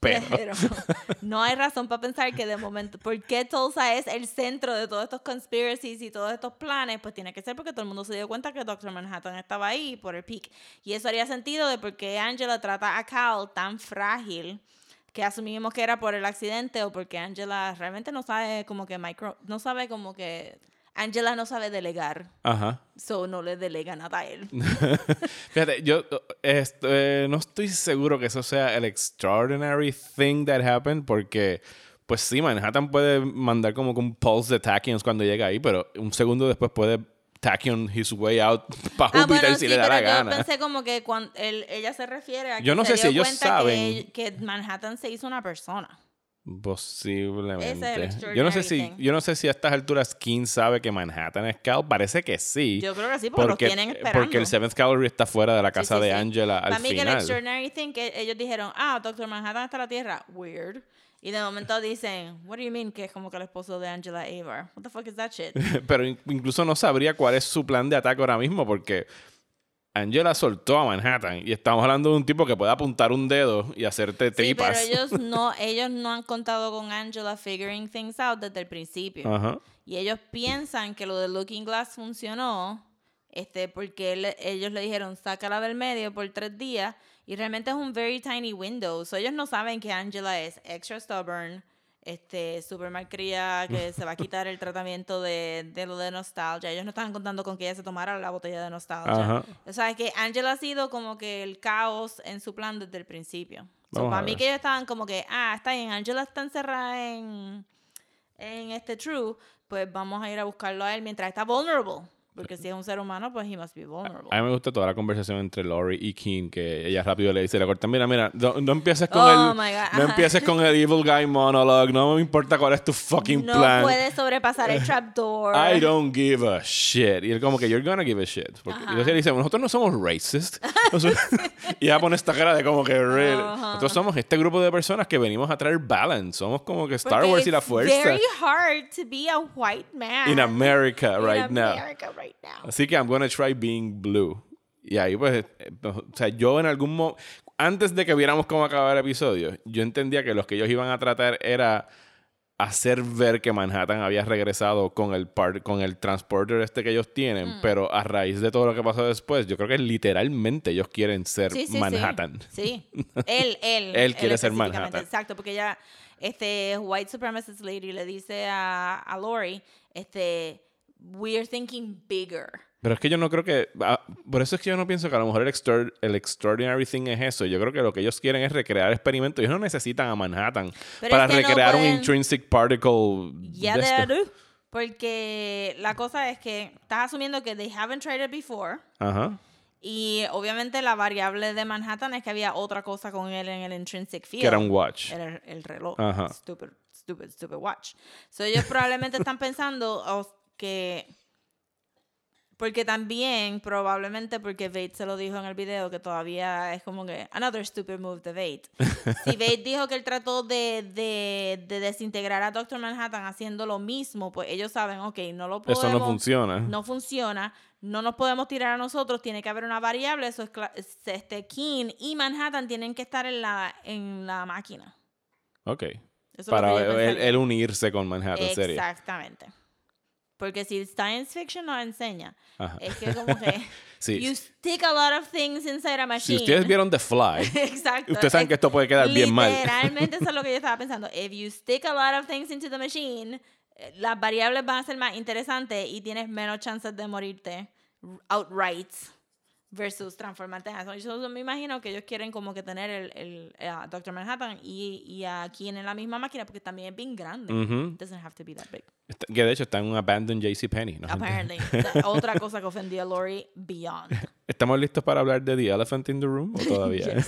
[SPEAKER 3] Pero,
[SPEAKER 4] Pero no hay razón para pensar que de momento, porque Tulsa es el centro de todos estos conspiracies y todos estos planes, pues tiene que ser porque todo el mundo se dio cuenta que Doctor Manhattan estaba ahí por el peak. Y eso haría sentido de por qué Angela trata a Cal tan frágil que asumimos que era por el accidente o porque Angela realmente no sabe como que micro, no sabe como que Angela no sabe delegar,
[SPEAKER 3] ajá.
[SPEAKER 4] so no le delega nada a él. [LAUGHS]
[SPEAKER 3] Fíjate, yo esto, eh, no estoy seguro que eso sea el extraordinary thing that happened, porque, pues sí, Manhattan puede mandar como que un pulse de tachyons cuando llega ahí, pero un segundo después puede tachyon his way out [LAUGHS] para
[SPEAKER 4] Ah,
[SPEAKER 3] Júpiter
[SPEAKER 4] bueno,
[SPEAKER 3] si
[SPEAKER 4] sí,
[SPEAKER 3] le da
[SPEAKER 4] pero
[SPEAKER 3] la
[SPEAKER 4] yo
[SPEAKER 3] gana.
[SPEAKER 4] pensé como que cuando él- ella se refiere a que
[SPEAKER 3] Yo no
[SPEAKER 4] se
[SPEAKER 3] sé si ellos saben.
[SPEAKER 4] que, que Manhattan se hizo una persona.
[SPEAKER 3] Posiblemente.
[SPEAKER 4] Es
[SPEAKER 3] yo no sé si,
[SPEAKER 4] thing.
[SPEAKER 3] yo no sé si a estas alturas King sabe que Manhattan es Cal. Parece que sí.
[SPEAKER 4] Yo creo que sí, porque,
[SPEAKER 3] porque,
[SPEAKER 4] los tienen esperando.
[SPEAKER 3] porque el Seventh Cavalry está fuera de la
[SPEAKER 4] Sí,
[SPEAKER 3] casa
[SPEAKER 4] sí,
[SPEAKER 3] de
[SPEAKER 4] sí.
[SPEAKER 3] Angela al
[SPEAKER 4] Para mí que el
[SPEAKER 3] final.
[SPEAKER 4] extraordinary thing que ellos dijeron, ah, Doctor Manhattan está en la Tierra, weird. Y de momento dicen, what do you mean que es como que el esposo de Angela Avar? What the fuck is that shit? [LAUGHS]
[SPEAKER 3] Pero in- incluso no sabría cuál es su plan de ataque ahora mismo porque Angela soltó a Manhattan y estamos hablando de un tipo que puede apuntar un dedo y hacerte
[SPEAKER 4] Sí, pero
[SPEAKER 3] tripas.
[SPEAKER 4] ellos [LAUGHS] no, ellos no han contado con Angela figuring things out desde el principio.
[SPEAKER 3] Ajá.
[SPEAKER 4] Y ellos piensan que lo de Looking Glass funcionó este, porque él- ellos le dijeron, sácala del medio por tres días. Y realmente es un very tiny window. So ellos no saben que Angela es extra stubborn, este, super malcria, que se va a quitar el tratamiento de, de lo de nostalgia. Ellos no estaban contando con que ella se tomara la botella de nostalgia.
[SPEAKER 3] Ajá.
[SPEAKER 4] O sea, es que Angela ha sido como que el caos en su plan desde el principio. So, para mí que ellos estaban como que, ah, está bien, Angela está encerrada en, en este True, pues vamos a ir a buscarlo a él mientras está vulnerable. Porque si es un ser humano, pues he must be vulnerable.
[SPEAKER 3] A mí me gusta toda la conversación entre Lori y King, que ella rápido le dice, le corta, mira, mira, no, no empieces con
[SPEAKER 4] Oh,
[SPEAKER 3] el, no empieces con el evil guy monologue, no me importa cuál es tu fucking
[SPEAKER 4] no
[SPEAKER 3] plan.
[SPEAKER 4] puede sobrepasar el trapdoor.
[SPEAKER 3] I don't give a shit. Y él como que, you're gonna give a shit. Porque, y entonces él dice, nosotros no somos racist. [LAUGHS] Nosotros- y ella pone esta cara de como que, really.
[SPEAKER 4] Ajá.
[SPEAKER 3] Nosotros somos este grupo de personas que venimos a traer balance. Somos como que Star
[SPEAKER 4] Porque
[SPEAKER 3] Wars y la
[SPEAKER 4] it's
[SPEAKER 3] fuerza.
[SPEAKER 4] very hard to be a white man.
[SPEAKER 3] In America
[SPEAKER 4] in
[SPEAKER 3] right now.
[SPEAKER 4] America right now.
[SPEAKER 3] Así que I'm gonna try being blue. Y ahí pues, eh, o sea, yo en algún momento, antes de que viéramos cómo acababa el episodio, yo entendía que los que ellos iban a tratar era hacer ver que Manhattan había regresado con el par- con el transporter este que ellos tienen,
[SPEAKER 4] Mm.
[SPEAKER 3] pero a raíz de todo lo que pasó después, yo creo que literalmente ellos quieren ser
[SPEAKER 4] Sí, sí, sí.
[SPEAKER 3] Manhattan.
[SPEAKER 4] Sí. Él, [LAUGHS] él.
[SPEAKER 3] Él quiere ser Manhattan.
[SPEAKER 4] Exacto, porque ella, este, white supremacist lady le dice a, a Lori, este, we're thinking bigger.
[SPEAKER 3] Pero es que yo no creo que. ah, por eso es que yo no pienso que a lo mejor el, extraor- el extraordinary thing es eso. Yo creo que lo que ellos quieren es recrear experimentos. Ellos no necesitan a Manhattan
[SPEAKER 4] Pero
[SPEAKER 3] para
[SPEAKER 4] es que no
[SPEAKER 3] recrear un
[SPEAKER 4] pueden-
[SPEAKER 3] intrinsic particle.
[SPEAKER 4] Ya
[SPEAKER 3] de
[SPEAKER 4] they do. Porque la cosa es que estás asumiendo que they haven't tried it before.
[SPEAKER 3] Ajá.
[SPEAKER 4] Y obviamente la variable de Manhattan es que había otra cosa con él en el intrinsic field.
[SPEAKER 3] Que era un watch.
[SPEAKER 4] Era el, el reloj.
[SPEAKER 3] Ajá.
[SPEAKER 4] Stupid, stupid, stupid watch. So ellos probablemente están pensando [LAUGHS] oh, que... Porque también, probablemente porque Vate se lo dijo en el video, que todavía es como que another stupid move de Vate. [LAUGHS] si Vate dijo que él trató de, de, de desintegrar a Doctor Manhattan haciendo lo mismo, pues ellos saben, ok, no lo podemos...
[SPEAKER 3] Eso no funciona.
[SPEAKER 4] No funciona. No nos podemos tirar a nosotros. Tiene que haber una variable. Eso es este King y Manhattan tienen que estar en la, en la máquina.
[SPEAKER 3] Ok.
[SPEAKER 4] Eso
[SPEAKER 3] Para él, unirse con Manhattan serie.
[SPEAKER 4] Porque si science fiction nos enseña,
[SPEAKER 3] Ajá.
[SPEAKER 4] es que como que [LAUGHS]
[SPEAKER 3] Sí.
[SPEAKER 4] you stick a lot of things inside a
[SPEAKER 3] Si
[SPEAKER 4] machine.
[SPEAKER 3] ustedes vieron The Fly, [LAUGHS]
[SPEAKER 4] Exacto.
[SPEAKER 3] ustedes saben
[SPEAKER 4] Es-
[SPEAKER 3] que esto puede quedar bien mal.
[SPEAKER 4] Literalmente eso es lo que yo estaba [LAUGHS] pensando. If you stick a lot of things into the machine, eh, las variables van a ser más interesantes y tienes menos chances de morirte outright versus transformarte en eso. Yo me imagino que ellos quieren como que tener el, el, a Dr. Manhattan y, y a Keen en la misma máquina porque también es bien grande. It doesn't have to be that big.
[SPEAKER 3] Está- Que de hecho está en un abandoned JCPenney. ¿no?
[SPEAKER 4] Apparently. [LAUGHS] Otra cosa que ofendía a Lori beyond.
[SPEAKER 3] ¿Estamos listos para hablar de The Elephant in the Room o todavía? [LAUGHS]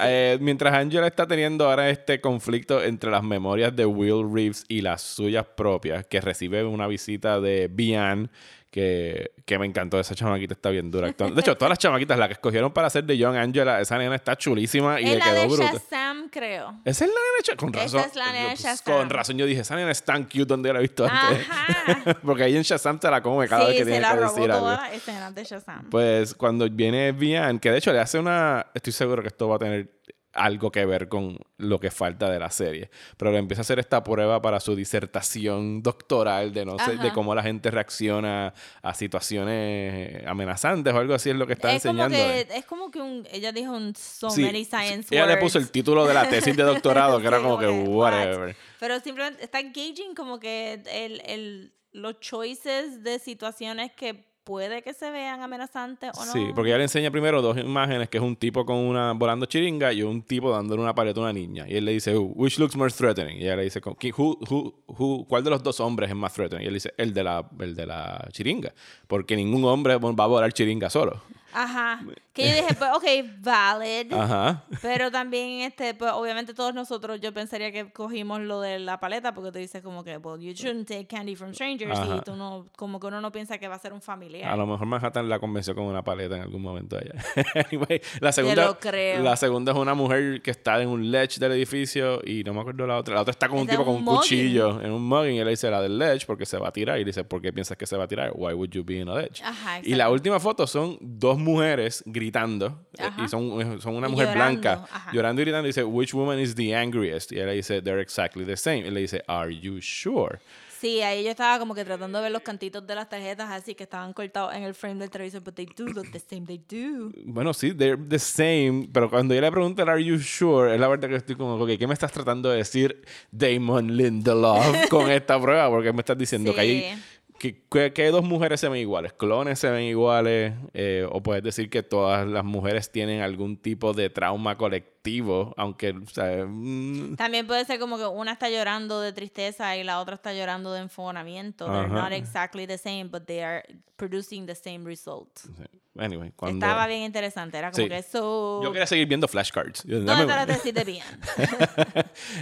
[SPEAKER 3] Eh, mientras Angela está teniendo ahora este conflicto entre las memorias de Will Reeves y las suyas propias, que recibe una visita de Bian, que, que me encantó. Esa chamaquita está bien dura. De hecho, todas las chamaquitas, la que escogieron para hacer de Young Angela, esa nena está chulísima y
[SPEAKER 4] es
[SPEAKER 3] le
[SPEAKER 4] la
[SPEAKER 3] quedó
[SPEAKER 4] de
[SPEAKER 3] bruta.
[SPEAKER 4] Shazam, creo.
[SPEAKER 3] Esa es la nena Cha- Con
[SPEAKER 4] Esa
[SPEAKER 3] razón.
[SPEAKER 4] es la nena
[SPEAKER 3] Pues,
[SPEAKER 4] Shazam.
[SPEAKER 3] Con razón yo dije, esa nena es tan cute donde la he visto antes.
[SPEAKER 4] Ajá. [LAUGHS]
[SPEAKER 3] Porque ahí en Shazam te la come cada
[SPEAKER 4] sí,
[SPEAKER 3] vez que tiene que
[SPEAKER 4] robó
[SPEAKER 3] decir algo.
[SPEAKER 4] toda la escena de Shazam.
[SPEAKER 3] Pues cuando viene Bian, que de hecho le hace una. Estoy seguro que esto va a tener algo que ver con lo que falta de la serie. Pero le empieza a hacer esta prueba para su disertación doctoral de no sé, de cómo la gente reacciona a situaciones amenazantes o algo así es lo que está
[SPEAKER 4] es como
[SPEAKER 3] enseñando.
[SPEAKER 4] que es como que un ella dijo un so
[SPEAKER 3] Sí,
[SPEAKER 4] many science
[SPEAKER 3] ella le puso el título de la tesis de doctorado, que era [LAUGHS]
[SPEAKER 4] Sí,
[SPEAKER 3] como que
[SPEAKER 4] what?
[SPEAKER 3] whatever.
[SPEAKER 4] Pero simplemente está engaging como que el, el, los choices de situaciones que puede que se vean amenazantes o no.
[SPEAKER 3] Sí, porque ella le enseña primero dos imágenes, que es un tipo con una volando chiringa y un tipo dándole una paleta a una niña. Y él le dice, "Who- which looks more threatening? Y ella le dice, "Con- qui- who, who, who- ¿cuál de los dos hombres es más threatening? Y él dice, el de la, el de la chiringa. Porque ningún hombre va a volar chiringa solo.
[SPEAKER 4] Ajá. Que yo dije, pues, ok, valid.
[SPEAKER 3] Ajá.
[SPEAKER 4] Pero también, este, pues, obviamente todos nosotros, yo pensaría que cogimos lo de la paleta, porque tú dices como que, well, you shouldn't take candy from strangers,
[SPEAKER 3] Ajá.
[SPEAKER 4] y tú no, como que uno no piensa que va a ser un familiar.
[SPEAKER 3] A lo mejor Manhattan la convenció con una paleta en algún momento ella. [LAUGHS] anyway, la segunda,
[SPEAKER 4] lo creo.
[SPEAKER 3] la segunda es una mujer que está en un ledge del edificio y no me acuerdo la otra. La otra está con un tipo con
[SPEAKER 4] un mugging.
[SPEAKER 3] cuchillo en un mugging y él le dice la del ledge porque se va a tirar. Y le dice, ¿por qué piensas que se va a tirar? Why would you be in a ledge?
[SPEAKER 4] Ajá,
[SPEAKER 3] y la última foto son dos mujeres gritando eh,
[SPEAKER 4] Ajá.
[SPEAKER 3] y son, son una mujer
[SPEAKER 4] llorando,
[SPEAKER 3] blanca
[SPEAKER 4] ajá.
[SPEAKER 3] llorando y gritando y dice, which woman is the angriest? Y él le dice, they're exactly the same. Y le dice, are you sure?
[SPEAKER 4] Sí, ahí yo estaba como que tratando de ver los cantitos de las tarjetas así que estaban cortados en el frame del televisor, but they do look the same, they do.
[SPEAKER 3] Bueno, sí, they're the same, pero cuando yo le pregunto, ¿Are you sure? Es la verdad que estoy como, ok, ¿qué me estás tratando de decir Damon Lindelof con [LAUGHS] esta prueba? Porque me estás diciendo que hay
[SPEAKER 4] Sí.
[SPEAKER 3] Que, que- que dos mujeres se ven iguales, clones se ven iguales, eh, o puedes decir que todas las mujeres tienen algún tipo de trauma colectivo, aunque, o sea, mm,
[SPEAKER 4] También puede ser como que una está llorando de tristeza y la otra está llorando de enfonamiento. They're
[SPEAKER 3] Ajá.
[SPEAKER 4] not exactly the same, but they are producing the same result.
[SPEAKER 3] Anyway, cuando...
[SPEAKER 4] Estaba bien interesante, era como
[SPEAKER 3] Sí.
[SPEAKER 4] que eso...
[SPEAKER 3] Yo quería seguir viendo flashcards.
[SPEAKER 4] ¿Dónde
[SPEAKER 3] Dame-
[SPEAKER 4] está tesis de bien?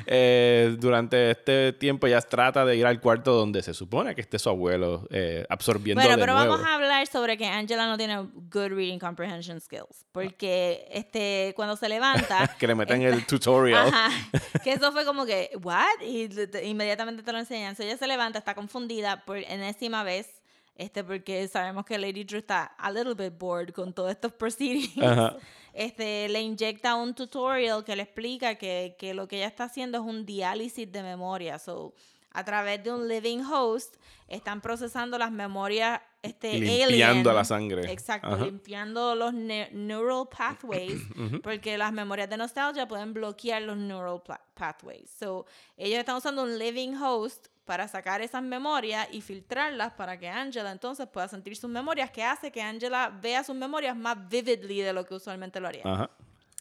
[SPEAKER 3] Eh, durante este tiempo ella trata de ir al cuarto donde se supone que esté su abuelo eh, absorbiendo
[SPEAKER 4] Bueno,
[SPEAKER 3] de
[SPEAKER 4] pero
[SPEAKER 3] nuevo.
[SPEAKER 4] vamos a hablar sobre que Angela no tiene good reading comprehension skills. Porque este, cuando se levanta. [LAUGHS]
[SPEAKER 3] que le metan el [LAUGHS] tutorial.
[SPEAKER 4] Ajá. [LAUGHS] Que eso fue como que, ¿what? Y te- te- inmediatamente te lo enseñan. So ella se levanta, está confundida por enésima vez. Este, porque sabemos que Lady Drew está a little bit bored con todos estos proceedings. [LAUGHS] Este, le inyecta un tutorial que le explica que, que lo que ella está haciendo es un diálisis de memoria. So, a través de un living host, están procesando las memorias este,
[SPEAKER 3] limpiando
[SPEAKER 4] alien.
[SPEAKER 3] la sangre.
[SPEAKER 4] Exacto,
[SPEAKER 3] Ajá.
[SPEAKER 4] limpiando los ne- neural pathways, [CLEARS THROAT] porque las memorias de nostalgia pueden bloquear los neural pathways. So, ellos están usando un living host para sacar esas memorias y filtrarlas para que Angela entonces pueda sentir sus memorias, que hace que Angela vea sus memorias más vividly de lo que usualmente lo haría.
[SPEAKER 3] Ajá.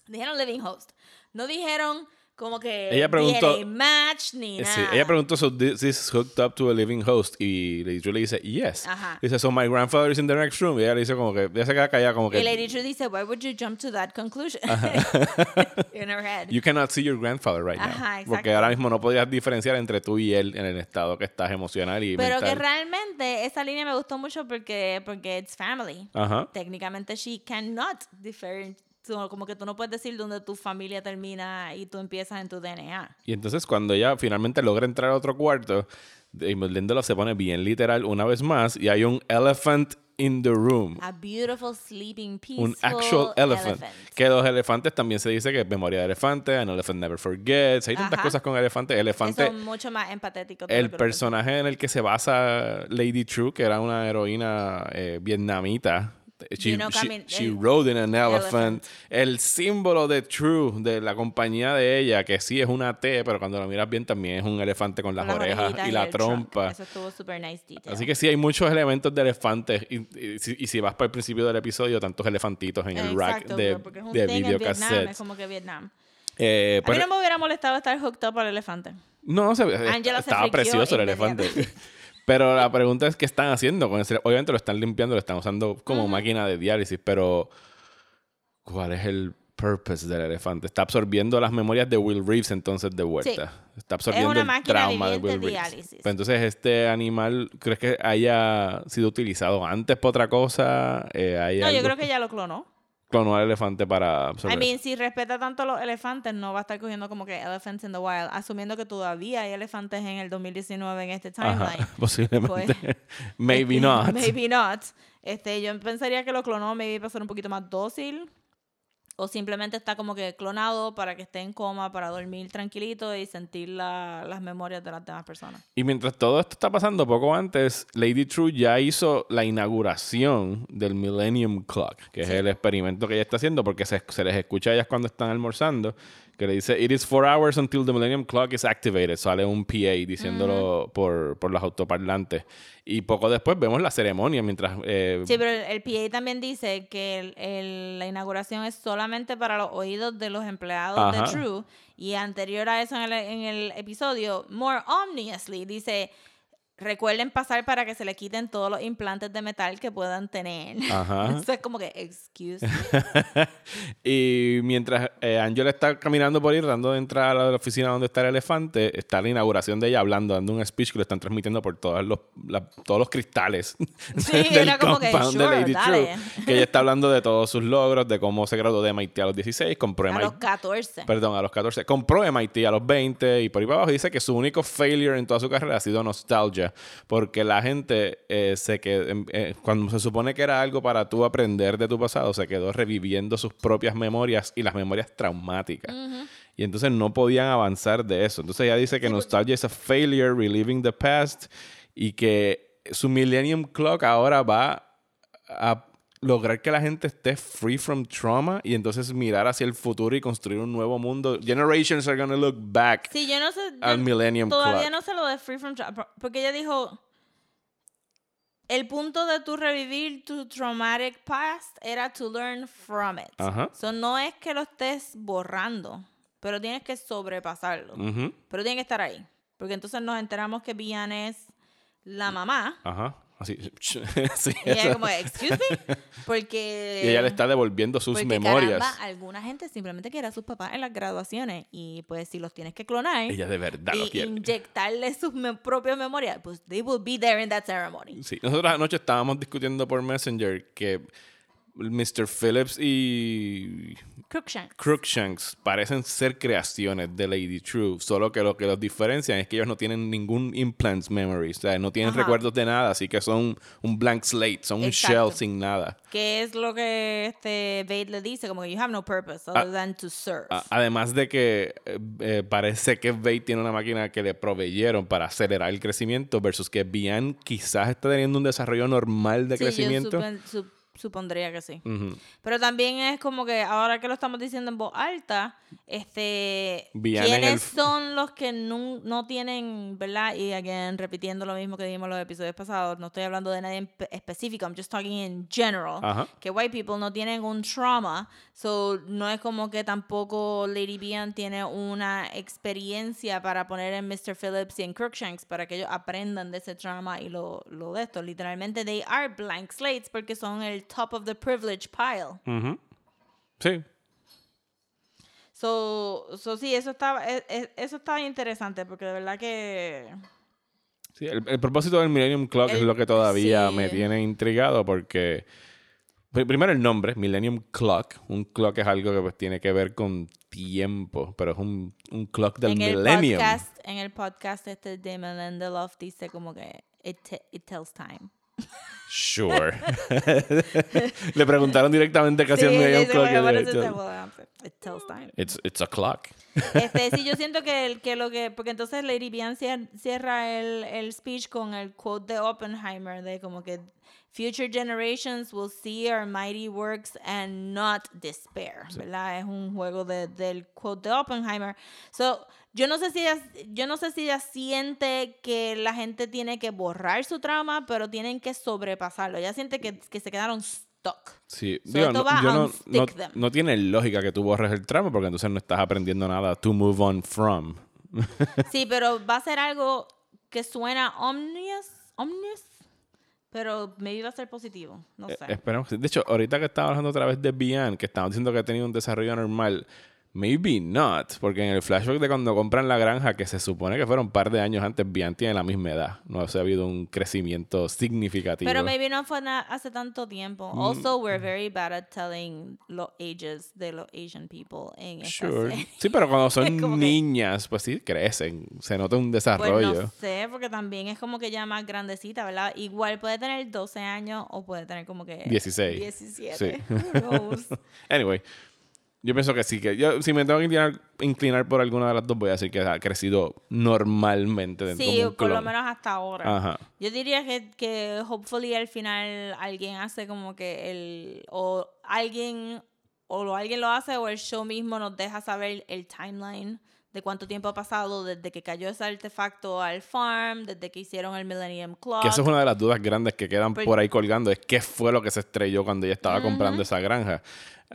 [SPEAKER 4] Dijeron living host. No dijeron como que
[SPEAKER 3] Ella preguntó-
[SPEAKER 4] DNA match ni nada.
[SPEAKER 3] Sí, ella preguntó, so this is hooked up to a living host? Y Lady True le dice, yes.
[SPEAKER 4] Ajá.
[SPEAKER 3] Dice, so my grandfather is in the next room. Y ella le dice como que, ella se queda callada como que,
[SPEAKER 4] Y Lady True dice, why would you jump to that conclusion? [LAUGHS] In her head.
[SPEAKER 3] you cannot see your grandfather right now.
[SPEAKER 4] Ajá,
[SPEAKER 3] Porque
[SPEAKER 4] exacto.
[SPEAKER 3] ahora mismo no podrías diferenciar entre tú y él en el estado que estás emocional y
[SPEAKER 4] Pero que
[SPEAKER 3] mental.
[SPEAKER 4] realmente esa línea me gustó mucho porque, porque it's family.
[SPEAKER 3] Ajá.
[SPEAKER 4] Técnicamente she cannot differ. Como que tú no puedes decir dónde tu familia termina y tú empiezas en tu DNA.
[SPEAKER 3] Y entonces cuando ella finalmente logra entrar a otro cuarto, Damon Lindelof se pone bien literal una vez más y hay un elephant in the room.
[SPEAKER 4] A beautiful sleeping peaceful
[SPEAKER 3] un actual elephant. Que los elefantes también se dice que es memoria de elefante, an elephant never forgets. Hay tantas
[SPEAKER 4] Ajá.
[SPEAKER 3] cosas con elefantes.
[SPEAKER 4] Que
[SPEAKER 3] Elefante,
[SPEAKER 4] son mucho más
[SPEAKER 3] el personaje en el que se basa Lady True, que era una heroína eh, vietnamita. She, she-
[SPEAKER 4] camin-
[SPEAKER 3] she
[SPEAKER 4] el-
[SPEAKER 3] rode in an elephant.
[SPEAKER 4] elephant.
[SPEAKER 3] El símbolo de True, de la compañía de ella, que sí es una T, pero cuando lo miras bien también es un elefante con las, orejas y la trompa.
[SPEAKER 4] Eso estuvo super nice detail.
[SPEAKER 3] Así que sí, hay muchos elementos de elefantes. Y, y si- y si vas para el principio del episodio, tantos elefantitos en el rack
[SPEAKER 4] Exacto,
[SPEAKER 3] de,
[SPEAKER 4] bro, porque es un
[SPEAKER 3] de
[SPEAKER 4] thing en Vietnam, es como que Vietnam.
[SPEAKER 3] Eh,
[SPEAKER 4] A mí
[SPEAKER 3] pero-
[SPEAKER 4] no me hubiera molestado estar hooked up al elefante.
[SPEAKER 3] no, se
[SPEAKER 4] Angela se
[SPEAKER 3] estaba
[SPEAKER 4] friqueó
[SPEAKER 3] precioso el elefante. [LAUGHS] Pero la pregunta es qué están haciendo con ese. Obviamente lo están limpiando, lo están usando como máquina de diálisis, pero ¿cuál es el purpose del elefante? Está absorbiendo las memorias de Will Reeves entonces de vuelta. Está absorbiendo
[SPEAKER 4] una
[SPEAKER 3] el trauma de Will Reeves. Pero entonces este animal, ¿crees que haya sido utilizado antes para otra cosa? Eh, ¿hay
[SPEAKER 4] No, yo creo que ya lo clonó.
[SPEAKER 3] Clonó al elefante para.
[SPEAKER 4] I mean, si respeta tanto los elefantes, no va a estar cogiendo como que elephants in the wild, asumiendo que todavía hay elefantes en el 2019 en este
[SPEAKER 3] Ajá,
[SPEAKER 4] timeline. [LAUGHS]
[SPEAKER 3] posiblemente.
[SPEAKER 4] Pues, [LAUGHS]
[SPEAKER 3] Maybe
[SPEAKER 4] Este,
[SPEAKER 3] not.
[SPEAKER 4] Maybe not. Este, yo pensaría que lo clonó maybe para ser un poquito más dócil. O simplemente está como que clonado para que esté en coma, para dormir tranquilito y sentir la- las memorias de las demás personas.
[SPEAKER 3] Y mientras todo esto está pasando, poco antes, Lady True ya hizo la inauguración del Millennium Clock, que es el experimento que ella está haciendo, porque se, se les escucha a ellas cuando están almorzando, que le dice, It is four hours until the Millennium Clock is activated. Sale un PA diciéndolo por, por los autoparlantes. Y poco después vemos la ceremonia mientras... eh,
[SPEAKER 4] Sí, pero el, el PA también dice que el- el- la inauguración es solamente para los oídos de los empleados
[SPEAKER 3] Ajá.
[SPEAKER 4] de True. Y anterior a eso en el, en el episodio, more ominously, dice, recuerden pasar para que se le quiten todos los implantes de metal que puedan tener.
[SPEAKER 3] Ajá. [LAUGHS]
[SPEAKER 4] Eso es como que, excuse me. [LAUGHS]
[SPEAKER 3] y mientras eh, Angela está caminando por ahí, tratando de entrar a la oficina donde está el elefante, está la inauguración de ella hablando, dando un speech que lo están transmitiendo por todos los, la- todos los cristales [LAUGHS]
[SPEAKER 4] Sí,
[SPEAKER 3] del
[SPEAKER 4] era como que,
[SPEAKER 3] compound
[SPEAKER 4] "Sure,
[SPEAKER 3] de Lady
[SPEAKER 4] dale".
[SPEAKER 3] True. Que ella está hablando de todos sus logros, de cómo se graduó de MIT a los 16, compró
[SPEAKER 4] A
[SPEAKER 3] MIT,
[SPEAKER 4] los 14.
[SPEAKER 3] perdón, a los 14, compró MIT a los 20 y por ahí para abajo dice que su único failure en toda su carrera ha sido nostalgia, porque la gente eh, se quedó, eh, cuando se supone que era algo para tú aprender de tu pasado, se quedó reviviendo sus propias memorias y las memorias traumáticas. Y entonces no podían avanzar de eso. Entonces ella dice que nostalgia es a failure, reliving the past, y que su Millennium Clock ahora va a lograr que la gente esté free from trauma y entonces mirar hacia el futuro y construir un nuevo mundo. Generations are gonna look back
[SPEAKER 4] Sí, yo no sé.
[SPEAKER 3] al
[SPEAKER 4] yo
[SPEAKER 3] Millennium
[SPEAKER 4] Todavía
[SPEAKER 3] Clock.
[SPEAKER 4] no sé lo de Free From Trauma. Porque ella dijo. El punto de tu revivir tu traumatic past era to learn from it.
[SPEAKER 3] Ajá.
[SPEAKER 4] So, no es que lo estés borrando, pero tienes que sobrepasarlo.
[SPEAKER 3] Ujú,
[SPEAKER 4] Pero tiene que estar ahí. Porque entonces nos enteramos que Bian es la mamá.
[SPEAKER 3] Ajá. Así. [LAUGHS] sí,
[SPEAKER 4] Y ella como, excuse me. [LAUGHS] Porque.
[SPEAKER 3] Y ella le está devolviendo sus
[SPEAKER 4] porque,
[SPEAKER 3] memorias.
[SPEAKER 4] caramba, alguna gente simplemente quiere a sus papás en las graduaciones. Y pues si los tienes que clonar.
[SPEAKER 3] Ella de verdad lo
[SPEAKER 4] y
[SPEAKER 3] quiere.
[SPEAKER 4] inyectarle sus me- propias memorias, pues they will be there in that ceremony.
[SPEAKER 3] Sí, nosotros anoche estábamos discutiendo por Messenger que Mr. Phillips y
[SPEAKER 4] Crookshanks.
[SPEAKER 3] Crookshanks parecen ser creaciones de Lady True, solo que lo que los diferencian es que ellos no tienen ningún implants memory, o sea, no tienen
[SPEAKER 4] Ajá.
[SPEAKER 3] recuerdos de nada, así que son un blank slate, son un shell sin nada.
[SPEAKER 4] Que es lo que este Vade le dice, como que you have no purpose other than to serve.
[SPEAKER 3] Además de que eh, eh, parece que Bait tiene una máquina que le proveyeron para acelerar el crecimiento versus que Bian quizás está teniendo un desarrollo normal de
[SPEAKER 4] Sí, yo
[SPEAKER 3] crecimiento.
[SPEAKER 4] supe- su- supondría que sí.
[SPEAKER 3] Ujú.
[SPEAKER 4] Pero también es como que ahora que lo estamos diciendo en voz alta, este,
[SPEAKER 3] el
[SPEAKER 4] ¿quiénes
[SPEAKER 3] f-
[SPEAKER 4] son los que no, no tienen, verdad? Y again, repitiendo lo mismo que dijimos en los episodios pasados, no estoy hablando de nadie en pe- específico, I'm just talking in general,
[SPEAKER 3] Ajá.
[SPEAKER 4] que white people no tienen un trauma, so no es como que tampoco Lady Bian tiene una experiencia para poner en Mr. Phillips y en Crookshanks para que ellos aprendan de ese trauma y lo, lo de esto. Literalmente, they are blank slates porque son el top of the privilege pile.
[SPEAKER 3] Ujú. Sí.
[SPEAKER 4] So, so sí, eso estaba, e- e- eso estaba interesante porque de verdad que
[SPEAKER 3] Sí, el, el propósito del Millennium Clock es
[SPEAKER 4] El-
[SPEAKER 3] lo que todavía
[SPEAKER 4] sí.
[SPEAKER 3] me tiene intrigado porque pri- primero el nombre, Millennium Clock, un clock es algo que pues tiene que ver con tiempo, pero es un, un clock del
[SPEAKER 4] en el
[SPEAKER 3] millennium.
[SPEAKER 4] podcast, en el podcast este de Melinda Love dice como que it, it tells time.
[SPEAKER 3] Sure. [LAUGHS] Le preguntaron directamente casi al
[SPEAKER 4] Sí,
[SPEAKER 3] Millennium
[SPEAKER 4] dice
[SPEAKER 3] Clock.
[SPEAKER 4] como que,
[SPEAKER 3] y
[SPEAKER 4] "What
[SPEAKER 3] le-
[SPEAKER 4] does it tell?" Well, It tells time.
[SPEAKER 3] It's, it's a clock.
[SPEAKER 4] Este, sí, yo [LAUGHS] siento que, el- que lo que, porque entonces Lady Bian cier- cierra el, el speech con el quote de Oppenheimer de como que Future generations will see our mighty works and not despair, ¿verdad? Es un juego de, del quote de Oppenheimer. So, yo no sé si ella, yo no sé si ella siente que la gente tiene que borrar su trauma, pero tienen que sobrepasarlo. Ella siente que, que se quedaron stuck.
[SPEAKER 3] Sí,
[SPEAKER 4] So,
[SPEAKER 3] digo, no, yo no, no, no tiene lógica que tú borres el tramo porque entonces no estás aprendiendo nada to move on from. [LAUGHS]
[SPEAKER 4] Sí, pero va a ser algo que suena omnious, omnious, pero maybe va a ser positivo, no
[SPEAKER 3] Eh,
[SPEAKER 4] sé.
[SPEAKER 3] esperemos que sí. De hecho, ahorita que estaba hablando otra vez de Bian, que estamos diciendo que ha tenido un desarrollo normal, maybe not, porque en el flashback de cuando compran la granja, que se supone que fueron un par de años antes, Bian tiene la misma edad. No ha habido un crecimiento significativo.
[SPEAKER 4] Pero maybe no fue hace tanto tiempo.
[SPEAKER 3] Mm.
[SPEAKER 4] Also, we're very bad at telling los ages de los Asian people en
[SPEAKER 3] Sure.
[SPEAKER 4] serie.
[SPEAKER 3] Sí, pero cuando [LAUGHS] son niñas, pues sí, crecen. Se nota un
[SPEAKER 4] Pues
[SPEAKER 3] desarrollo.
[SPEAKER 4] no sé, porque también es como que ya más grandecita, ¿verdad? Igual puede tener 12 años o puede tener como que
[SPEAKER 3] 16.
[SPEAKER 4] 17.
[SPEAKER 3] Sí. [LAUGHS] Anyway, yo pienso que sí, que yo si me tengo que inclinar, inclinar por alguna de las dos, voy a decir que ha crecido normalmente dentro
[SPEAKER 4] Sí,
[SPEAKER 3] de un
[SPEAKER 4] por lo menos hasta ahora.
[SPEAKER 3] Ajá.
[SPEAKER 4] Yo diría que, que hopefully al final alguien hace como que el o alguien o lo, alguien lo hace o el show mismo nos deja saber el timeline de cuánto tiempo ha pasado desde que cayó ese artefacto al farm, desde que hicieron el Millennium Clock.
[SPEAKER 3] Que eso es una de las dudas grandes que quedan
[SPEAKER 4] Por-
[SPEAKER 3] por ahí colgando, es qué fue lo que se estrelló cuando ella estaba comprando esa granja.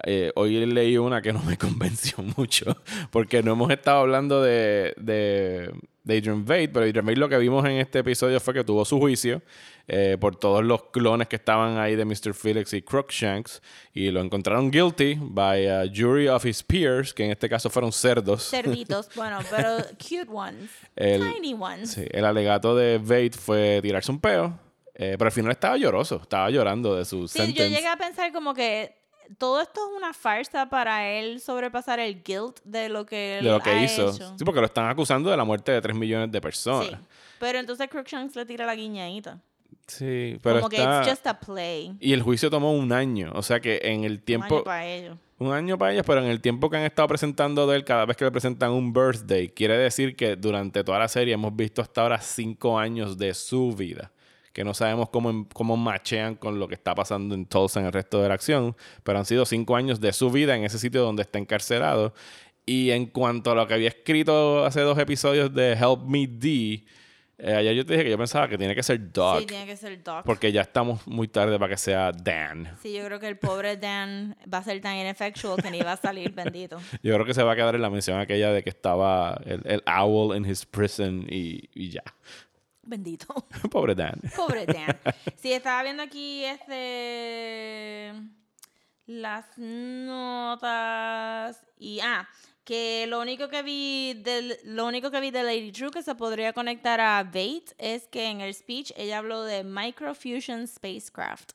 [SPEAKER 3] Eh, hoy leí una que no me [LAUGHS] convenció mucho, porque no hemos estado hablando de, de, de Adrian Veidt, pero Adrian Veidt lo que vimos en este episodio fue que tuvo su juicio eh, por todos los clones que estaban ahí de Mr. Felix y Crookshanks, y lo encontraron guilty by a jury of his peers, que en este caso fueron cerdos.
[SPEAKER 4] Cerditos, [LAUGHS] bueno, pero cute ones.
[SPEAKER 3] El-
[SPEAKER 4] tiny ones.
[SPEAKER 3] Sí, el alegato de Veidt fue tirarse un peo, eh, pero al final estaba lloroso, estaba llorando de su
[SPEAKER 4] Sí, yo
[SPEAKER 3] sentence.
[SPEAKER 4] llegué a pensar como que todo esto es una farsa para él sobrepasar el guilt de lo que él
[SPEAKER 3] de lo que
[SPEAKER 4] ha
[SPEAKER 3] hizo.
[SPEAKER 4] hecho.
[SPEAKER 3] Sí, porque lo están acusando de la muerte de 3 millones de personas.
[SPEAKER 4] Sí. Pero entonces Crookshanks le tira la guiñadita.
[SPEAKER 3] Sí, pero
[SPEAKER 4] como
[SPEAKER 3] está...
[SPEAKER 4] que it's just a play.
[SPEAKER 3] Y el juicio tomó un año, o sea que en el tiempo...
[SPEAKER 4] para ellos.
[SPEAKER 3] Un año para ellos, pero en el tiempo que han estado presentando de él, cada vez que le presentan un birthday, quiere decir que durante toda la serie hemos visto hasta ahora cinco años de su vida. Que no sabemos cómo, cómo machean con lo que está pasando en Tulsa en el resto de la acción, pero han sido cinco años de su vida en ese sitio donde está encarcelado. Y en cuanto a lo que había escrito hace dos episodios de Help Me D, eh, ayer yo te dije que yo pensaba que tiene que ser Doc,
[SPEAKER 4] Sí, tiene que ser Doc.
[SPEAKER 3] porque ya estamos muy tarde para que sea Dan.
[SPEAKER 4] Sí, yo creo que el pobre Dan va a ser tan ineffectual que ni va a salir [LAUGHS] bendito.
[SPEAKER 3] Yo creo que se va a quedar en la mención aquella de que estaba el, el owl in his prison y, y ya.
[SPEAKER 4] Bendito. [LAUGHS]
[SPEAKER 3] Pobre Dan.
[SPEAKER 4] Pobre Dan. [LAUGHS] Sí, estaba viendo aquí este las notas y ah, que lo único que vi del lo único que vi de Lady True que se podría conectar a Bait es que en el speech ella habló de microfusion spacecraft.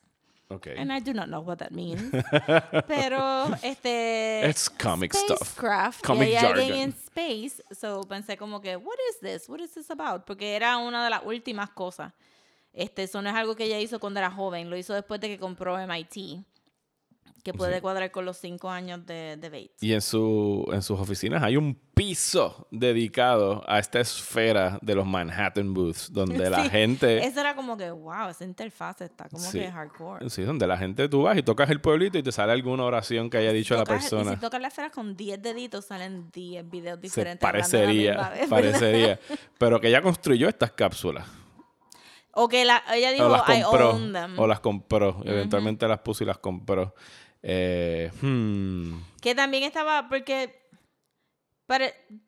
[SPEAKER 3] Ok.
[SPEAKER 4] And I do not know what that means. [LAUGHS] Pero este
[SPEAKER 3] It's comic stuff.
[SPEAKER 4] spacecraft,
[SPEAKER 3] Comic
[SPEAKER 4] y hay alguien
[SPEAKER 3] jargon.
[SPEAKER 4] en space, so pensé como que what is this? What is this about? Porque era una de las últimas cosas. Este, eso no es algo que ella hizo cuando era joven, lo hizo después de que compró MIT. Que puede cuadrar con los cinco años de, de Bates.
[SPEAKER 3] Y en, su, en sus oficinas hay un piso dedicado a esta esfera de los Manhattan Booths, donde la [LAUGHS] gente...
[SPEAKER 4] Eso era como que, wow, esa interfaz está como
[SPEAKER 3] Sí.
[SPEAKER 4] que hardcore.
[SPEAKER 3] Sí, donde la gente tú vas y tocas el pueblito y te sale alguna oración que haya dicho la
[SPEAKER 4] Tocas-
[SPEAKER 3] persona.
[SPEAKER 4] Y si tocas la esfera con 10 deditos, salen 10 videos diferentes. la
[SPEAKER 3] parecería, parecería. [LAUGHS] Pero que ella construyó estas cápsulas.
[SPEAKER 4] O que la, ella dijo,
[SPEAKER 3] o las
[SPEAKER 4] I
[SPEAKER 3] compró.
[SPEAKER 4] own them.
[SPEAKER 3] O las compró. Eventualmente las puso y las compró. Eh, hmm.
[SPEAKER 4] Que también estaba, porque